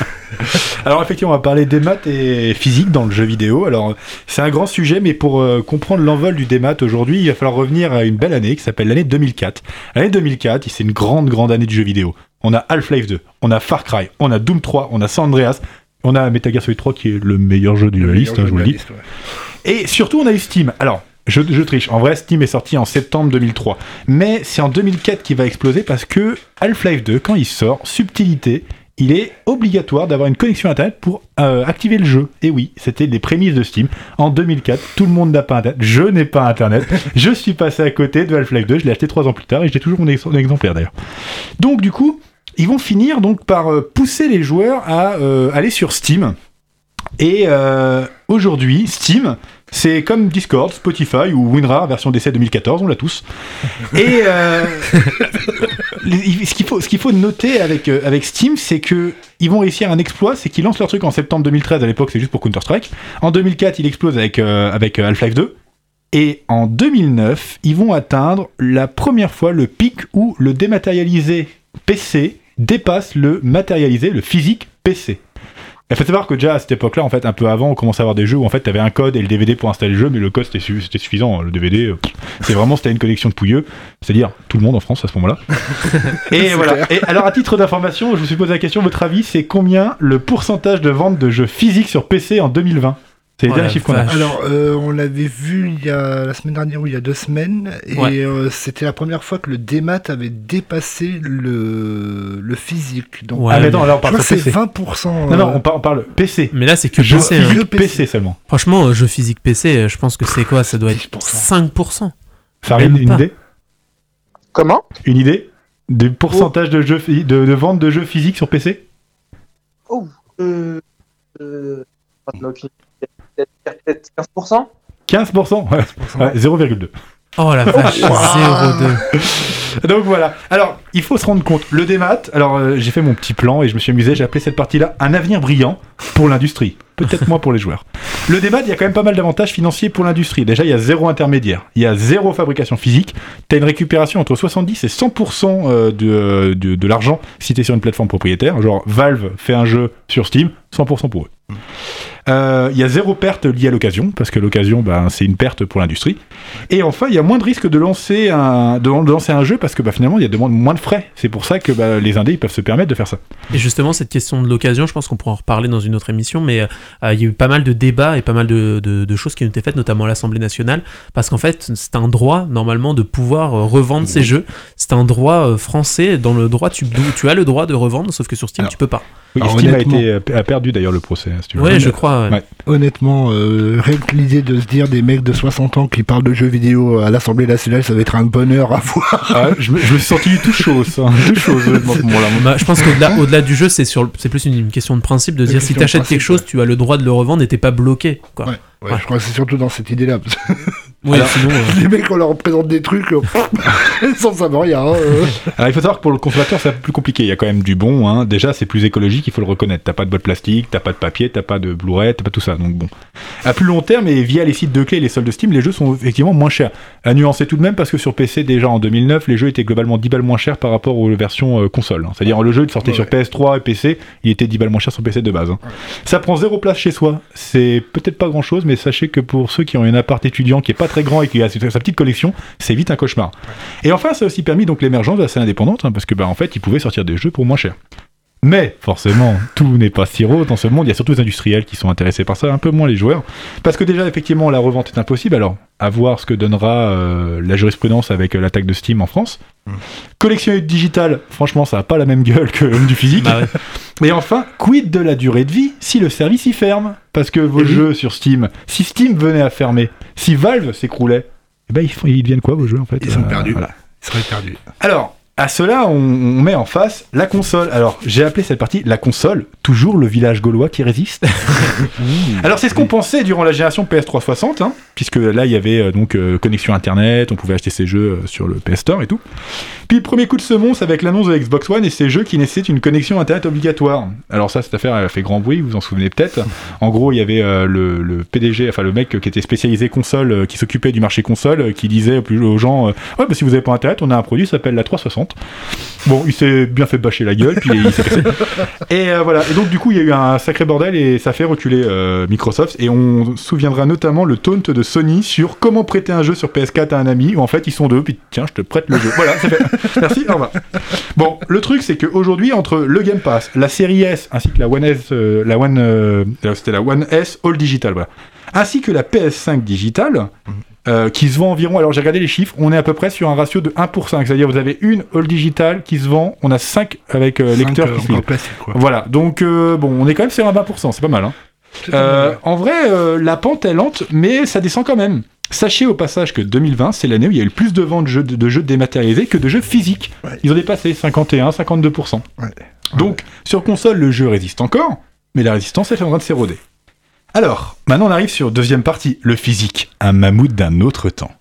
Alors effectivement, on va parler des maths et physique dans le jeu vidéo. Alors c'est un grand sujet, mais pour comprendre l'envol du démat aujourd'hui, il va falloir revenir à une belle année qui s'appelle l'année 2004. L'année 2004, c'est une grande, grande année du jeu vidéo. On a Half-Life 2, on a Far Cry, on a Doom 3, on a San Andreas, on a Metal Gear Solid 3 qui est le meilleur jeu de la liste, hein, je vous le dis. Et surtout, on a eu Steam. Alors, je, je triche. En vrai, Steam est sorti en septembre 2003. Mais c'est en 2004 qu'il va exploser parce que Half-Life 2, quand il sort, subtilité, il est obligatoire d'avoir une connexion Internet pour euh, activer le jeu. Et oui, c'était les prémices de Steam. En 2004, tout le monde n'a pas Internet. Je n'ai pas Internet. je suis passé à côté de Half-Life 2. Je l'ai acheté trois ans plus tard et j'ai toujours mon, ex- mon exemplaire d'ailleurs. Donc, du coup, ils vont finir donc par euh, pousser les joueurs à euh, aller sur Steam. Et euh, aujourd'hui, Steam, c'est comme Discord, Spotify ou WinRAR version d'essai 2014, on l'a tous. Et euh, ce qu'il faut, qu'il faut noter avec, avec Steam, c'est que ils vont réussir un exploit, c'est qu'ils lancent leur truc en septembre 2013. À l'époque, c'est juste pour Counter Strike. En 2004, il explose avec euh, avec Half-Life 2. Et en 2009, ils vont atteindre la première fois le pic où le dématérialisé PC dépasse le matérialisé, le physique PC. Il faut savoir que déjà à cette époque-là, en fait, un peu avant, on commençait à avoir des jeux où en fait, tu avais un code et le DVD pour installer le jeu, mais le code c'était su- c'était suffisant. Le DVD, c'est vraiment c'était une connexion de pouilleux, c'est-à-dire tout le monde en France à ce moment-là. et voilà. clair. Et alors, à titre d'information, je me suis posé la question, votre avis, c'est combien le pourcentage de vente de jeux physiques sur PC en 2020 C'est les Oh derniers chiffres qu'on a. Alors, euh, on l'avait vu il y a la semaine dernière ou il y a deux semaines, et Ouais. euh, c'était la première fois que le démat avait dépassé le, le physique. Donc, Ouais, ah, mais non, là on je parle crois que sur c'est PC. 20%. Non, non, euh, on, par- on parle PC. Mais là, c'est que Jeux PC. hein. physiques Que PC. PC. seulement. Franchement, euh, jeu physique PC, je pense que c'est quoi? Ça doit être 5%. Farine, une pas. idée? Comment? Une idée? Du pourcentage de, jeux, de vente de jeux physiques sur PC Oh, euh, euh, Peut-être- peut-être 15% 15% Ouais, ouais, 0,2. Oh la vache, 0,2. Donc voilà. Alors, il faut se rendre compte. Le démat, alors euh, j'ai fait mon petit plan et je me suis amusé, j'ai appelé cette partie-là un avenir brillant pour l'industrie. Peut-être moins pour les joueurs. Le démat, il y a quand même pas mal d'avantages financiers pour l'industrie. Déjà, il y a zéro intermédiaire. Il y a zéro fabrication physique. Tu as une récupération entre 70 et 100% euh, de, de, de l'argent si tu es sur une plateforme propriétaire. Genre, Valve fait un jeu sur Steam, 100% pour eux. Euh, Il y a zéro perte liée à l'occasion, parce que l'occasion, ben, c'est une perte pour l'industrie. Et enfin, il y a moins de risques de lancer un, de, de lancer un jeu, parce que bah, finalement, il y a de moins, moins de frais. C'est pour ça que bah, les indés, ils peuvent se permettre de faire ça. Et justement, cette question de l'occasion, je pense qu'on pourra en reparler dans une autre émission, mais euh, il y a eu pas mal de débats et pas mal de, de- de choses qui ont été faites, notamment à l'Assemblée nationale, parce qu'en fait, c'est un droit, normalement, de pouvoir euh, revendre ces jeux. C'est un droit français. Dans le droit, tu, tu as le droit de revendre, sauf que sur Steam, tu peux pas. Oui, Alors, Steam a, honnêtement- été, a perdu d'ailleurs le procès. Si tu veux. Ouais, je crois. ouais. Ouais. Honnêtement, euh, rien que l'idée de se dire des mecs de 60 ans qui parlent de jeux vidéo à l'Assemblée nationale, ça va être un bonheur à voir. Ah, je, me, je me suis senti tout chaud, ça. Tout chaud. Bah, je pense qu'au-delà au-delà du jeu, c'est sur le- c'est plus une, une question de principe de Une dire si t'achètes quelque chose, tu as le droit de le revendre et t'es pas bloqué. Quoi. Ouais, ouais, je crois que c'est surtout dans cette idée-là. Parce que Oui, Alors- sinon. euh, les mecs, on leur présente des trucs euh, sans savoir rien. hein, euh. Alors il faut savoir que pour le consommateur c'est un peu plus compliqué. Il y a quand même du bon. Hein. Déjà c'est plus écologique, il faut le reconnaître. T'as pas de boîte plastique, t'as pas de papier, t'as pas de Blu-ray, t'as pas tout ça. Donc bon. À plus long terme et via les sites de clés et les soldes Steam, les jeux sont effectivement moins chers. À nuancer tout de même parce que sur PC déjà en 2009, les jeux étaient globalement 10 balles moins chers par rapport aux versions euh, console. hein. C'est-à-dire le jeu il sortait Ouais. sur PS3 et PC, il était 10 balles moins cher sur PC de base. Ça prend zéro place chez soi. C'est peut-être pas grand-chose, mais sachez que pour ceux qui ont un appart étudiant qui est pas très grand et qui a sa petite collection, c'est vite un cauchemar. Et enfin, ça a aussi permis donc l'émergence de la scène indépendante, hein, parce que bah, en fait, ils pouvaient sortir des jeux pour moins cher. Mais forcément, tout n'est pas si rose dans ce monde. Il y a surtout les industriels qui sont intéressés par ça, un peu moins les joueurs. Parce que déjà, effectivement, la revente est impossible. Alors, à voir ce que donnera euh, la jurisprudence avec euh, l'attaque de Steam en France. Collection digitale, franchement, ça n'a pas la même gueule que du physique. Bah ouais. Et enfin, quid de la durée de vie si le service y ferme? Parce que vos oui. jeux sur Steam, si Steam venait à fermer, si Valve s'écroulait, eh ben ils, font- ils deviennent quoi vos jeux en fait? Ils sont Euh, perdus. voilà. Ils seraient perdus. Alors, à cela, on, on met en face la console. Alors, j'ai appelé cette partie la console, toujours le village gaulois qui résiste. Alors, c'est ce qu'on pensait durant la génération PS360, hein, puisque là, il y avait euh, donc euh, connexion Internet, on pouvait acheter ses jeux euh, sur le PS Store et tout. Puis, premier coup de semonce avec l'annonce de la Xbox One et ces jeux qui nécessitent une connexion Internet obligatoire. Alors ça, cette affaire elle a fait grand bruit, vous vous en souvenez peut-être. En gros, il y avait le, le PDG, enfin le mec qui était spécialisé console, qui s'occupait du marché console, qui disait aux gens, ouais, bah, si vous avez pas Internet, on a un produit qui s'appelle la 360. Bon, il s'est bien fait bâcher la gueule, puis il s'est cassé. Et euh, voilà. Et donc du coup, il y a eu un sacré bordel et ça fait reculer euh, Microsoft. Et on se souviendra notamment le taunt de Sony sur comment prêter un jeu sur PS4 à un ami, où en fait ils sont deux, puis tiens, je te prête le jeu. Voilà, c'est fait. Merci, au revoir. Bon, le truc c'est qu'aujourd'hui, entre le Game Pass, la série S, ainsi que la One S, euh, la One, euh, c'était la One S All Digital, voilà, ainsi que la PS5 Digital, euh, qui se vend environ, alors j'ai regardé les chiffres, on est à peu près sur un ratio de 1 pour 5, c'est-à-dire vous avez une All Digital qui se vend, on a 5 avec euh, lecteurs euh, qui quoi. Voilà, donc euh, bon, on est quand même sur un 20%, c'est pas mal. Hein. Euh, en vrai, euh, la pente est lente, mais ça descend quand même. Sachez au passage que 2020, c'est l'année où il y a eu le plus de ventes de jeux, de jeux dématérialisés que de jeux physiques. Ils ont dépassé 51-52%. Donc, sur console, le jeu résiste encore, mais la résistance est en train de s'éroder. Alors, maintenant on arrive sur deuxième partie, le physique, un mammouth d'un autre temps.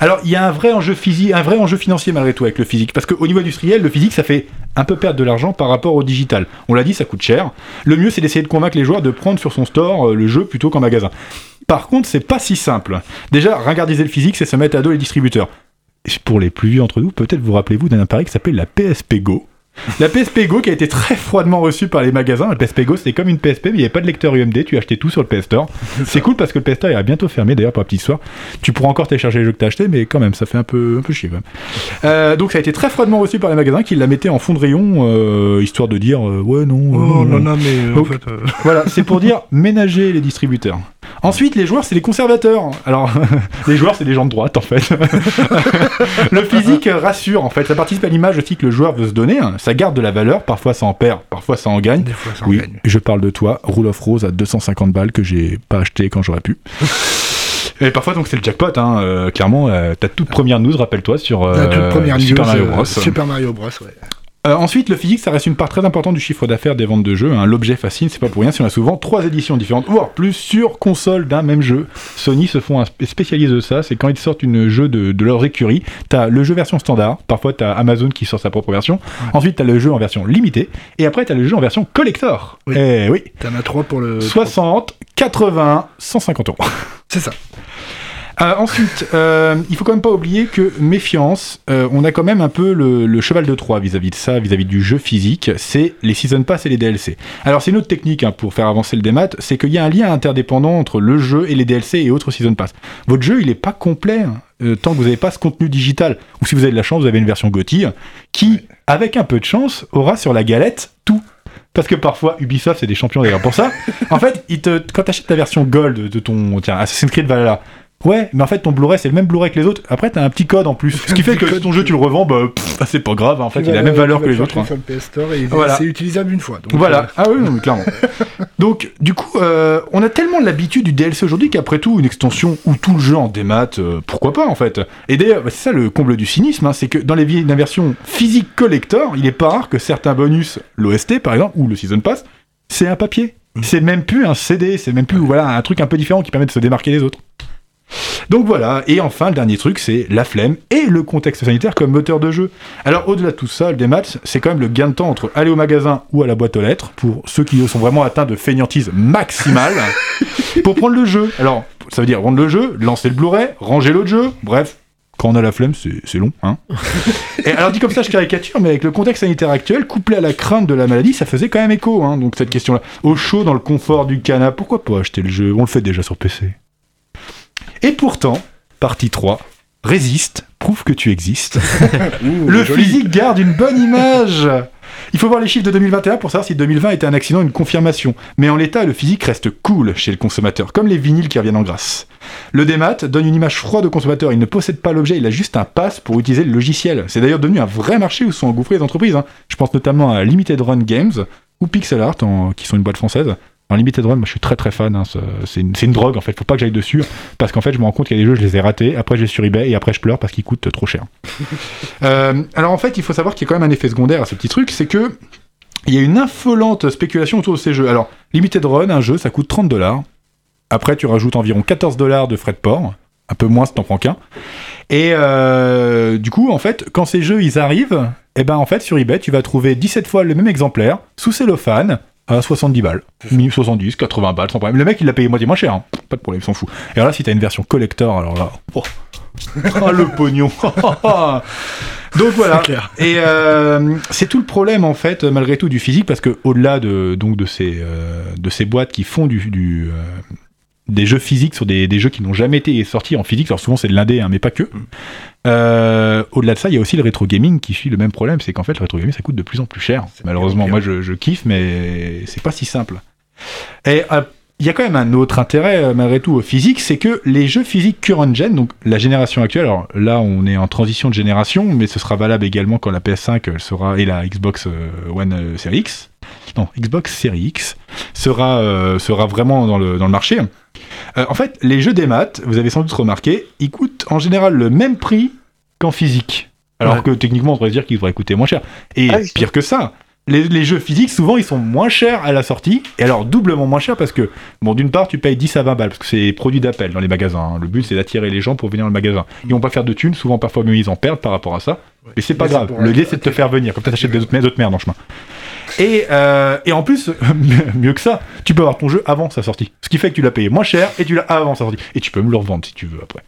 Alors, il y a un vrai enjeu physique, un vrai enjeu financier malgré tout avec le physique, parce qu'au niveau industriel, le physique, ça fait un peu perdre de l'argent par rapport au digital. On l'a dit, ça coûte cher. Le mieux, c'est d'essayer de convaincre les joueurs de prendre sur son store euh, le jeu plutôt qu'en magasin. Par contre, c'est pas si simple. Déjà, regardiser le physique, c'est se mettre à dos les distributeurs. Pour les plus vieux d'entre nous, peut-être vous rappelez-vous d'un appareil qui s'appelle la PSP Go. La PSP Go qui a été très froidement reçue par les magasins. La PSP Go c'était comme une PSP mais il n'y avait pas de lecteur UMD, tu achetais tout sur le PS Store. C'est cool parce que le PS Store il va bientôt fermer d'ailleurs pour la petite histoire. Tu pourras encore télécharger les jeux que tu as achetés mais quand même ça fait un peu, un peu chier quand même. Euh, donc ça a été très froidement reçu par les magasins qui la mettaient en fond de rayon euh, histoire de dire euh, ouais non. Oh, non, non, mais euh, en fait. euh, voilà, c'est pour dire ménager les distributeurs. Ensuite, les joueurs, c'est les conservateurs. Alors, les joueurs, c'est des gens de droite, en fait. le physique rassure, en fait. Ça participe à l'image aussi que le joueur veut se donner. hein. Ça garde de la valeur. Parfois, ça en perd. Parfois, ça en gagne. Des fois, ça en oui, gagne. je parle de toi. Rule of Rose à 250 balles que j'ai pas acheté quand j'aurais pu. Et parfois, donc, c'est le jackpot. Hein. Euh, clairement, euh, ta toute première news, rappelle-toi, sur toute euh, Super news, Mario Bros. Super Mario Bros, ouais. Euh, ensuite, le physique, ça reste une part très importante du chiffre d'affaires des ventes de jeux. hein. L'objet fascine, c'est pas pour rien si on a souvent trois éditions différentes, voire plus sur console d'un même jeu. Sony se font un spé- spécialiste de ça, c'est quand ils sortent une jeu de, de leur écurie, t'as le jeu version standard, parfois t'as Amazon qui sort sa propre version, ensuite t'as le jeu en version limitée, et après t'as le jeu en version collector. Oui. Eh oui, T'en as trois pour le. 60, 80, 150 euros. C'est ça. Euh, ensuite, euh, il faut quand même pas oublier que méfiance, euh, on a quand même un peu le, le cheval de Troie vis-à-vis de ça, vis-à-vis du jeu physique, c'est les season pass et les DLC. Alors c'est une autre technique hein, pour faire avancer le démat, c'est qu'il y a un lien interdépendant entre le jeu et les DLC et autres season pass. Votre jeu il est pas complet hein, euh, tant que vous n'avez pas ce contenu digital, ou si vous avez de la chance, vous avez une version GOTY qui, avec un peu de chance, aura sur la galette tout. Parce que parfois, Ubisoft, c'est des champions d'ailleurs pour ça. En fait, ils te, quand tu achètes ta version Gold de ton tiens, Assassin's Creed Valhalla, ouais, mais en fait, ton Blu-ray, c'est le même Blu-ray que les autres. Après, t'as un petit code en plus. Ce qui fait que si ton jeu, tu le revends, bah, pff, bah, c'est pas grave. En fait, il a la même valeur que les le autres. hein. chercher Sur le PS Store et Voilà. c'est utilisable une fois. donc, Voilà, euh, ah oui, non, mais clairement. Donc, du coup, euh, on a tellement l'habitude du DLC aujourd'hui qu'après tout, une extension ou tout le jeu en démat, euh, pourquoi pas en fait Et d'ailleurs, bah, c'est ça le comble du cynisme, hein, c'est que dans les vieilles la version physique collector, il est pas rare que certains bonus, l'OST par exemple, ou le Season Pass, c'est un papier. C'est même plus un CD, c'est même plus voilà, un truc un peu différent qui permet de se démarquer des autres. Donc voilà, et enfin le dernier truc, c'est la flemme et le contexte sanitaire comme moteur de jeu. Alors au-delà de tout ça, le démat, c'est quand même le gain de temps entre aller au magasin ou à la boîte aux lettres, pour ceux qui sont vraiment atteints de fainéantise maximale, pour prendre le jeu. Alors, ça veut dire rendre le jeu, lancer le Blu-ray, ranger l'autre jeu, bref. Quand on a la flemme, c'est c'est long, hein. Et alors dit comme ça, je caricature, mais avec le contexte sanitaire actuel, couplé à la crainte de la maladie, ça faisait quand même écho, hein, donc cette question-là. Au chaud, dans le confort du canapé, pourquoi pas acheter le jeu? On le fait déjà sur PC. Et pourtant, partie 3, résiste, prouve que tu existes. ouh, le physique garde une bonne image. Il faut voir les chiffres de 2021 pour savoir si 2020 était un accident ou une confirmation. Mais en l'état, le physique reste cool chez le consommateur, comme les vinyles qui reviennent en grâce. Le démat donne une image froide au consommateur. Il ne possède pas l'objet, il a juste un pass pour utiliser le logiciel. C'est d'ailleurs devenu un vrai marché où sont engouffrées les entreprises. hein. Je pense notamment à Limited Run Games ou Pixel Art, en- qui sont une boîte française. En Limited Run, moi je suis très très fan. hein, C'est une, drogue en fait. Faut pas que j'aille dessus parce qu'en fait je me rends compte qu'il y a des jeux, je les ai ratés. Après je vais sur eBay et après je pleure parce qu'ils coûtent trop cher. Euh, alors en fait, il faut savoir qu'il y a quand même un effet secondaire à ce petit truc, c'est que il y a une infolente spéculation autour de ces jeux. Alors, Limited Run, un jeu, ça coûte 30 dollars. Après, tu rajoutes environ 14 dollars de frais de port. Un peu moins si t'en prends qu'un. Et euh, du coup, en fait, quand ces jeux, ils arrivent, eh ben, en fait, sur eBay, tu vas trouver 17 fois le même exemplaire, sous cellophane, à 70 balles. 70, 80 balles, sans problème. Le mec, il l'a payé moitié moins cher. hein. Pas de problème, il s'en fout. Et alors là, si t'as une version collector, alors là... oh. Oh, le pognon Donc voilà. Et euh, c'est tout le problème en fait, malgré tout, du physique, parce que au-delà de donc de ces euh, de ces boîtes qui font du, du, euh, des jeux physiques sur des, des jeux qui n'ont jamais été sortis en physique, alors souvent c'est de l'indé, hein, mais pas que. Euh, au-delà de ça, il y a aussi le rétro gaming qui suit le même problème, c'est qu'en fait le rétro gaming ça coûte de plus en plus cher. Malheureusement, moi je, je kiffe, mais c'est pas si simple. Et euh, il y a quand même un autre intérêt, euh, malgré tout, au physique, c'est que les jeux physiques current gen, donc la génération actuelle, alors là on est en transition de génération, mais ce sera valable également quand la PS5 elle sera, et la Xbox One Series X, non, Xbox Series X, sera, euh, sera vraiment dans le, dans le marché. Euh, en fait, les jeux des maths, vous avez sans doute remarqué, ils coûtent en général le même prix qu'en physique. Alors Ouais. que techniquement, on se dire qu'ils devraient coûter moins cher. Et pire que ça, les, les jeux physiques, souvent, ils sont moins chers à la sortie. Et alors, doublement moins chers parce que, bon, d'une part, tu payes 10 à 20 balles parce que c'est des produits d'appel dans les magasins. hein. Le but, c'est d'attirer les gens pour venir dans le magasin. Ils vont pas faire de thunes, souvent, parfois, même ils en perdent par rapport à ça. Mais c'est pas Mais grave. Le l'idée, c'est de te faire venir. Comme ça, t'achètes des autres, d'autres merdes en chemin. Et, euh, et en plus, mieux que ça, tu peux avoir ton jeu avant sa sortie. Ce qui fait que tu l'as payé moins cher et tu l'as avant sa sortie. Et tu peux me le revendre si tu veux après.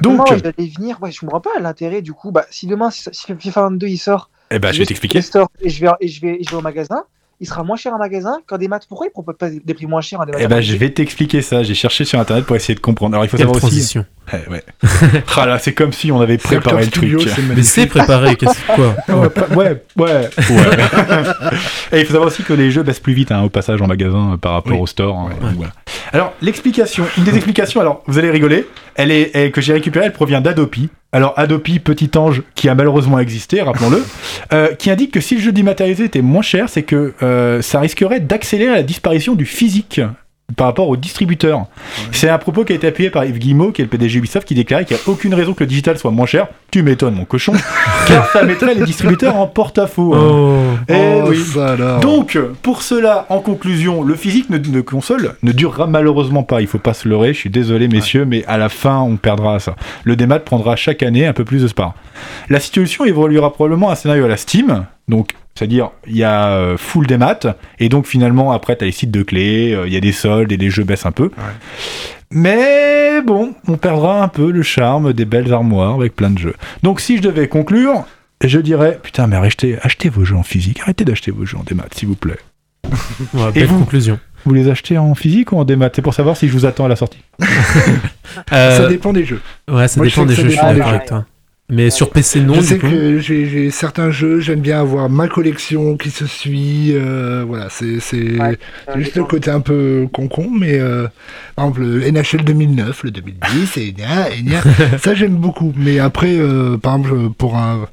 Donc, Donc, il allait venir. Ouais, je comprends pas l'intérêt du coup. Bah, si demain, si si FIFA 22 il sort, eh ben, je vais t'expliquer. et je vais et je vais et je vais au magasin, il sera moins cher en magasin qu'en des maths. Pourquoi ils proposent pas des prix moins chers en des maths Eh ben, je vais t'expliquer ça. J'ai cherché sur internet pour essayer de comprendre. Alors, il faut Quelle savoir transition. aussi. Eh, ouais. ah là, c'est comme si on avait préparé le truc. Mais c'est préparé, qu'est-ce quoi Ouais, ouais, ouais. Et il faut savoir aussi que les jeux baissent plus vite hein, au passage en magasin euh, par rapport au store. hein, voilà. Alors, l'explication, une des explications, alors vous allez rigoler, elle est, elle- que j'ai récupérée, elle provient d'Adopi. Alors, Adopi, petit ange qui a malheureusement existé, rappelons-le, euh, qui indique que si le jeu dématérialisé était moins cher, c'est que euh, ça risquerait d'accélérer la disparition du physique par rapport aux distributeurs. C'est un propos qui a été appuyé par Yves Guillemot, qui est le PDG Ubisoft, qui déclarait qu'il n'y a aucune raison que le digital soit moins cher. Tu m'étonnes, mon cochon, car ça mettrait les distributeurs en porte-à-faux. hein. Oh. Eh Oh, oui. ça alors. Donc, pour cela, en conclusion, le physique de, console ne durera malheureusement pas. Il faut pas se leurrer, je suis désolé, messieurs, mais à la fin, on perdra ça. Le démat prendra chaque année un peu plus de part. La situation évoluera probablement à un scénario à la Steam, donc c'est-à-dire il y a euh, full démat, et donc finalement, après, tu as les sites de clés, euh, il y a des soldes et les jeux baissent un peu. Mais bon, on perdra un peu le charme des belles armoires avec plein de jeux. Donc si je devais conclure, je dirais, putain, mais achetez, achetez vos jeux en physique, arrêtez d'acheter vos jeux en démat, s'il vous plaît. Ouais, Et vous conclusion. Vous les achetez en physique ou en démat? C'est pour savoir si je vous attends à la sortie. Euh, Ça dépend des jeux. Ouais, ça Moi, dépend des jeux, je suis d'accord des avec toi. Mais sur PC, non, je du sais coup. que j'ai j'ai certains jeux, j'aime bien avoir ma collection qui se suit. euh, voilà, c'est juste le côté un peu con-con, mais euh, par exemple le NHL 2009, le 2010, et gna, et gna, ça j'aime beaucoup. Mais après, euh, par exemple, pour un,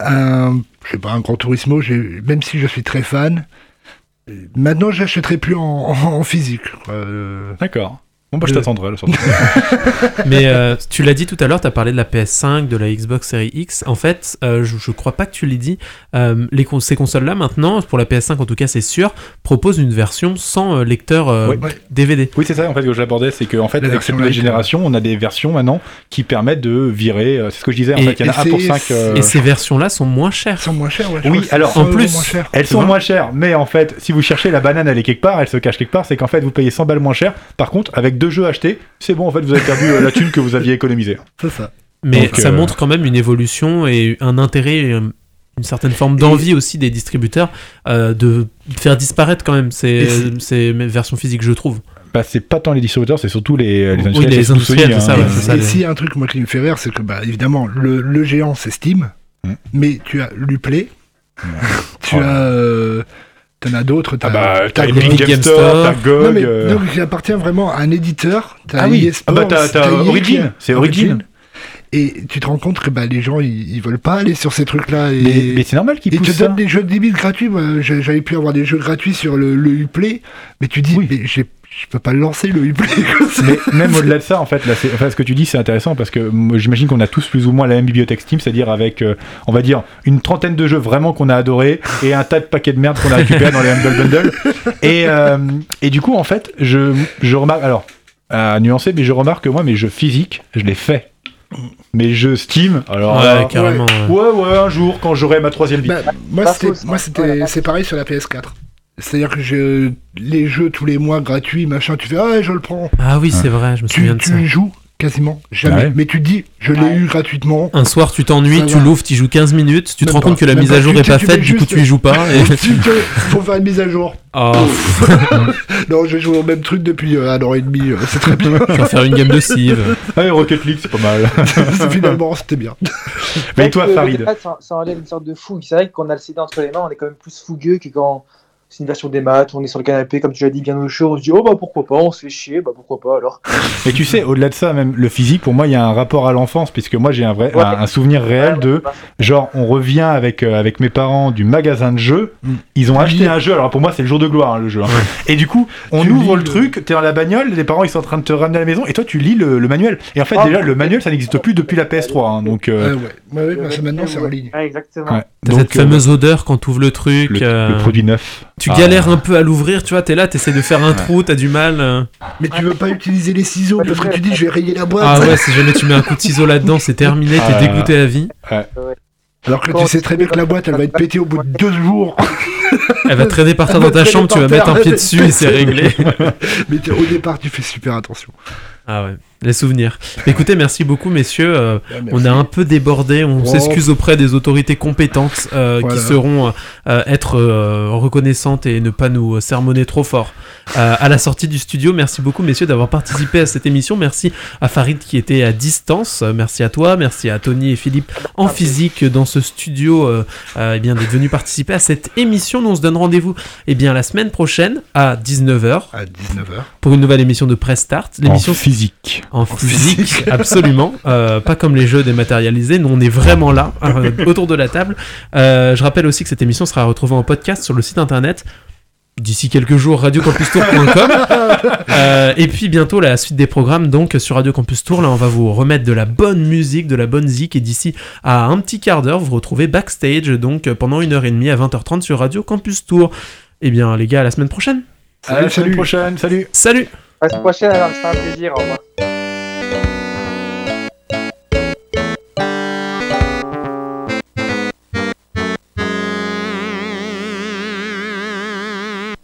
un je sais pas, un Grand Turismo, j'ai- même si je suis très fan, maintenant j'achèterai plus en, en- en physique. Euh, D'accord. Bon, bah, je Euh. t'attendrai à la sortie. Mais euh, tu l'as dit tout à l'heure, tu as parlé de la PS5, de la Xbox Series X. En fait, euh, je, je crois pas que tu l'aies dit. euh, les cons- ces consoles-là, maintenant, pour la PS5 en tout cas, c'est sûr, proposent une version sans euh, lecteur euh. DVD. Oui, c'est ça en fait que j'abordais, c'est qu'en fait, La avec cette nouvelle génération, on a des versions maintenant qui permettent de virer. euh, C'est ce que je disais, en Et- fait, il y en a et un pour c'est- 5. euh, Et ces versions-là sont moins chères. sont moins ouais. crois Oui, alors 100 en plus, moins. Elles sont moins chères, mais en fait, si vous cherchez la banane, elle est quelque part, elle se cache quelque part, c'est qu'en fait, vous payez 100 balles moins cher. Par contre, avec deux jeux achetés, c'est bon, en fait, vous avez perdu euh, la thune que vous aviez économisée. C'est ça. Mais Donc, ça euh, montre quand même une évolution et un intérêt, euh, une certaine forme d'envie aussi des distributeurs euh, de faire disparaître quand même ces, versions physiques, je trouve. Bah, c'est pas tant les distributeurs, c'est surtout les, les Oui, industriels. les c'est surtout industriels, ça, hein. ouais, Et- c'est ça, et les- s'il y a un truc moi qui me fait rire, c'est que bah évidemment le, le géant c'est Steam, mais tu as l'Uplay Tu as. Euh, T'en as d'autres. Ah bah, t'as Epic Game Game Store, Store. t'as GOG. Non, mais euh, non, qui appartient vraiment à un éditeur. T'as Ah oui. EA Ah bah, t'as- t'as qui- Origin. C'est Origin. Et tu te rends compte que bah, les gens, ils, ils veulent pas aller sur ces trucs-là. Et... Mais, mais c'est normal qu'ils Ils te poussent ça. donnent des jeux débiles gratuits. Moi, j'avais pu avoir des jeux gratuits sur le, le Uplay, mais tu dis, mais j'ai- je peux pas le lancer le ça. Mais même au-delà de ça, en fait, là, enfin, ce que tu dis, c'est intéressant parce que j'imagine qu'on a tous plus ou moins la même bibliothèque Steam, c'est-à-dire avec, euh, on va dire, une trentaine de jeux vraiment qu'on a adorés et un tas de paquets de merde qu'on a récupérés dans les Humble Bundle. Et, euh, et du coup, en fait, je, je remarque, alors, à nuancer, mais je remarque que moi, mes jeux physiques, je les fais. Mes jeux Steam, alors. Ouais, là, carrément, Ouais, ouais, un jour, quand j'aurai ma troisième vie. Bah, moi, c'était, c'est pareil sur la PS4. C'est-à-dire que je, les jeux tous les mois gratuits, machin, tu fais, ah, je le prends. Ah oui, c'est vrai, je me souviens Tu, de ça. tu joues quasiment jamais. Ouais. Mais tu te dis, je l'ai eu gratuitement. Un soir, tu t'ennuies, tu l'ouvres, tu joues 15 minutes, tu te rends pas. compte que la mise à jour Tu- est tu- pas tu faite, du coup tu y joues pas. Et... Tu te- faut faire une mise à jour. Oh, non, je joue au même truc depuis euh, un an et demi, euh, c'est très bien. tu vas faire une game de Civ. Ah, Rocket League, c'est pas mal. Finalement, c'était bien. Mais toi, Farid ça, enlève une sorte de fougue. C'est vrai que quand on a le CD entre les mains, on est quand même plus fougueux que quand c'est une version des maths, on est sur le canapé, comme tu l'as dit, bien au chaud, on se dit oh bah pourquoi pas, on se fait chier, bah pourquoi pas alors. Et tu sais, au-delà de ça, même le physique, pour moi, il y a un rapport à l'enfance, puisque moi, j'ai un vrai, Ouais. un, un souvenir réel de, genre, on revient avec euh, avec mes parents du magasin de jeux, Mm. ils ont acheté un jeu. Alors pour moi, c'est le jour de gloire, hein, le jeu. hein. Et du coup, on Tu ouvre le le- truc, t'es dans la bagnole, les parents ils sont en train de te ramener à la maison, et toi tu lis le, le manuel. Et en fait, Ah, déjà, le manuel, ça n'existe plus depuis la PS3, hein, donc. euh, Ouais, ouais. Ouais, ouais, bah, maintenant, c'est en ligne. Ouais, exactement. ouais. T'as Donc, cette euh, fameuse odeur quand le truc. le, euh, le produit neuf. Tu Ah. galères un peu à l'ouvrir, tu vois, t'es là, t'essaies de faire un trou, t'as du mal. euh. Mais tu veux pas utiliser les ciseaux parce que tu dis, je vais rayer la boîte. Ah ouais, si jamais tu mets un coup de ciseau là-dedans, c'est terminé, Ah. t'es dégoûté à vie. Alors que tu sais très bien que la boîte, elle va être pétée au bout de deux jours. Elle va traîner par terre dans ta chambre, tu vas mettre un pied dessus et c'est réglé. Mais au départ, tu fais super attention. Ah ouais, les souvenirs. Écoutez, merci beaucoup messieurs. Euh, Ouais, merci. on a un peu débordé, on s'excuse auprès des autorités compétentes euh, Voilà. qui seront euh, être euh, reconnaissantes et ne pas nous sermonner trop fort. Euh, à la sortie du studio, merci beaucoup messieurs d'avoir participé à cette émission. Merci à Farid qui était à distance. Merci à toi, merci à Tony et Philippe en physique dans ce studio euh, euh, eh bien d'être venus participer à cette émission. Nous on se donne rendez-vous eh bien la semaine prochaine à 19h À 19h. pour une nouvelle émission de Press Start. L'émission En physique. En physique, absolument. Euh, pas comme les jeux dématérialisés. Nous, on est vraiment là, euh, autour de la table. Euh, je rappelle aussi que cette émission sera retrouvée en podcast sur le site internet. D'ici quelques jours, radiocampustour.com. Euh, et puis bientôt la suite des programmes donc sur Radio Campus Tour. Là, on va vous remettre de la bonne musique, de la bonne zik. Et d'ici à un petit quart d'heure, vous retrouvez backstage donc pendant une heure et demie à 20h30 sur Radio Campus Tour. Eh bien, les gars, à la semaine prochaine. À la semaine prochaine, salut Salut À la semaine prochaine, alors, c'est un plaisir, au revoir.